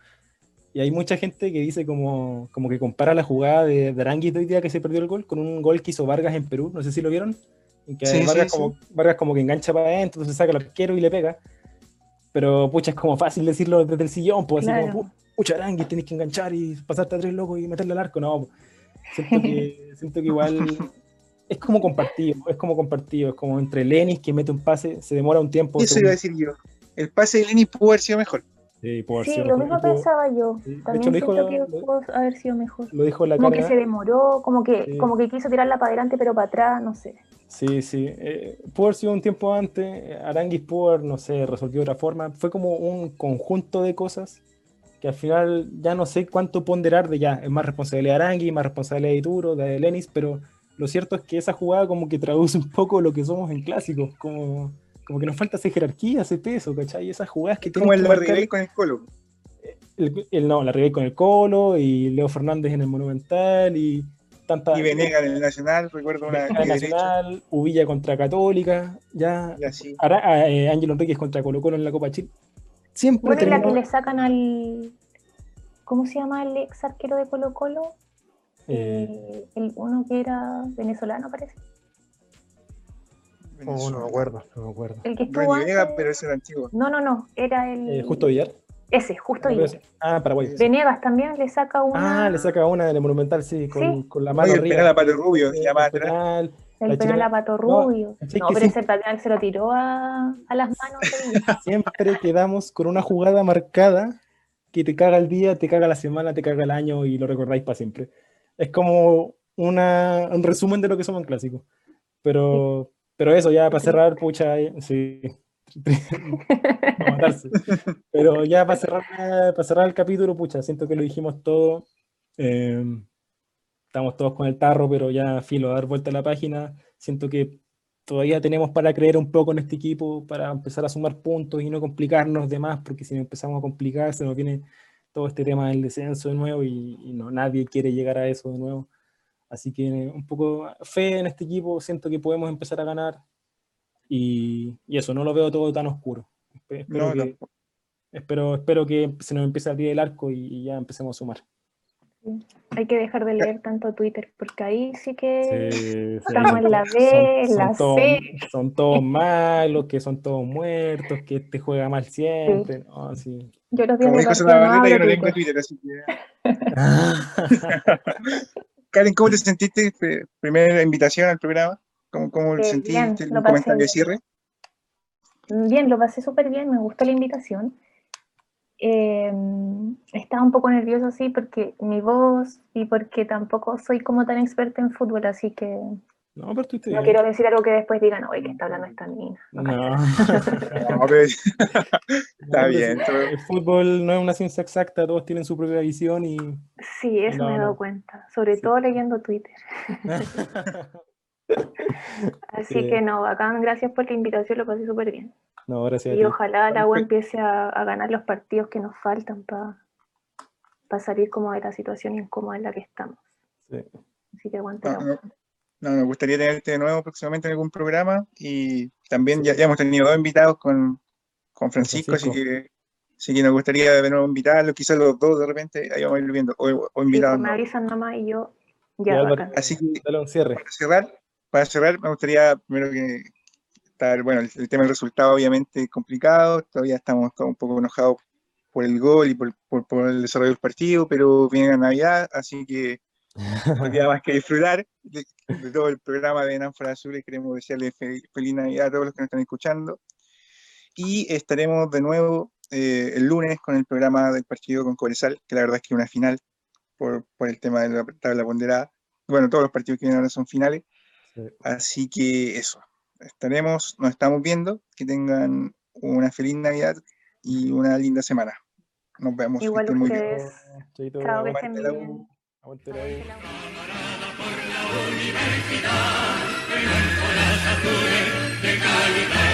Y hay mucha gente que dice como, como que compara la jugada de, de Aranguis de hoy día que se perdió el gol con un gol que hizo Vargas en Perú. No sé si lo vieron. En que Sí, sí, Vargas, sí. como, Vargas como que engancha para adentro, entonces saca el arquero y le pega. Pero pucha, es como fácil decirlo desde el sillón, pues así Claro. como, "Pu- pucha Aranguis, tenés que enganchar y pasarte a tres locos y meterle al arco. No, po. siento que, siento que igual [LAUGHS] es como compartido, es como compartido, es como entre Lenis que mete un pase, se demora un tiempo. Eso iba a decir yo. El pase de Lenny pudo haber sido mejor. Sí, pudo haber Sí, sido lo mejor. mismo pensaba yo. sí, de También hecho, lo dijo la- que pudo haber sido mejor. Lo dijo la Como que cara. se demoró, como que, Sí. como que quiso tirarla para adelante pero para atrás, no sé. Sí, sí. eh, pudo haber sido un tiempo antes. Aranguis pudo haber, no sé, resolvió de otra forma. Fue como un conjunto de cosas que al final ya no sé cuánto ponderar de ya. Es más responsabilidad de Aranguis, más responsabilidad de Ituro, de Lenis, pero lo cierto es que esa jugada como que traduce un poco lo que somos en clásicos. Como, como que nos falta esa jerarquía, ese peso, ¿cachai? Esas jugadas que Como tienen el que marcar- con el Colo. el, el- no, la Ribey con el Colo y Leo Fernández en el Monumental y tanta Y Venegas en el Nacional, recuerdo una de derecha. Nacional, Uvilla contra Católica, ya Y así. Ara- ah, eh, Ángelo Enríquez contra Colo Colo en la Copa Chile. Siempre Bueno, la que le sacan al. ¿Cómo se llama el ex arquero de Colo Colo? Eh, Eh, el uno que era venezolano, parece. oh, no me acuerdo, no me acuerdo. El que estuvo antes- pero ese era antiguo. No, no, no. Era el. Eh, Justo Villar. Ese, justo No, Villar. Ah, Paraguay. Venegas también le saca una. Ah, le saca una del Monumental, sí, con, Sí. con la mano Oye, el penal a Pato Rubio, Sí, se llama el atrás. penal. el la penal a Pato No, Rubio. ¿cachai No, que pero sí? ese penal se lo tiró a, a las manos de. [LAUGHS] Siempre quedamos con una jugada marcada que te caga el día, te caga la semana, te caga el año y lo recordáis para siempre. Es como una, un resumen de lo que somos en clásico. Pero, pero eso, ya para cerrar, pucha, eh, sí. [LAUGHS] Matarse. Pero ya para cerrar, para cerrar el capítulo, pucha, siento que lo dijimos todo. eh, estamos todos con el tarro, pero ya filo, a dar vuelta a la página. Siento que todavía tenemos para creer un poco en este equipo, para empezar a sumar puntos y no complicarnos de más, porque si empezamos a complicar, se nos viene todo este tema del descenso de nuevo y, y no, nadie quiere llegar a eso de nuevo. Así que un poco fe en este equipo, siento que podemos empezar a ganar y, y eso, no lo veo todo tan oscuro. Espe- Espero, No, que, espero, espero que se nos empiece a abrir el arco y, y ya empecemos a sumar. Hay que dejar de leer tanto Twitter, porque ahí sí que Sí, estamos en la to- B, en son- la son C. Son todos malos, que son todos muertos, que este juega mal siempre. No, sí. Yo los días Como dijo yo no tengo Twitter. Así que. [LAUGHS] Karen, ¿cómo te sentiste? Pr- Primera invitación al programa. ¿Cómo, cómo Eh, sentiste bien, el comentario de cierre? Bien, lo pasé súper bien, me gustó la invitación. Eh, estaba un poco nerviosa, sí, porque mi voz y porque tampoco soy como tan experta en fútbol, así que No, pero tú no quiero decir algo que después digan, oye, que está hablando esta mina. No. [LAUGHS] [LAUGHS] No, pero- Está bien, El fútbol no es una ciencia exacta, todos tienen su propia visión y. Sí, eso No, me he dado no. cuenta, sobre Sí. todo leyendo Twitter. [LAUGHS] [LAUGHS] Así Sí. que no, bacán, gracias por la invitación, lo pasé súper bien. No, gracias a Y ti. ojalá la U Perfecto. empiece a, a ganar los partidos que nos faltan para salir como de la situación incómoda en la que estamos. Sí. Así que aguante la No, no, no, me gustaría tenerte de nuevo próximamente en algún programa y también ya, ya hemos tenido dos invitados con, con Francisco, Francisco. así que así que nos gustaría de nuevo invitarlo, quizás los dos de repente, ahí vamos a ir viendo, o, o Sí, invitados. pues me avisan nomás y yo Ya, ya, Álvaro. bacán. Así que Dale un cierre. para cerrar, para cerrar, me gustaría primero que estar, bueno, el, el tema del resultado obviamente complicado, todavía estamos todos un poco enojados por el gol y por, por- por el desarrollo del partido, pero viene la Navidad, así que [LAUGHS] no queda más que disfrutar de, de todo el programa de Nanfora Azul y queremos desearles fe- feliz Navidad a todos los que nos están escuchando. Y estaremos de nuevo eh, el lunes con el programa del partido con Cobresal, que la verdad es que una final por, por el tema de la tabla ponderada. Bueno, todos los partidos que vienen ahora son finales. Sí. Así que eso, estaremos, nos estamos viendo, que tengan una feliz Navidad y una linda semana. Nos vemos. que Igual muy bien. Chao, que Aguante estén la bien. U. Aguante la U. de cada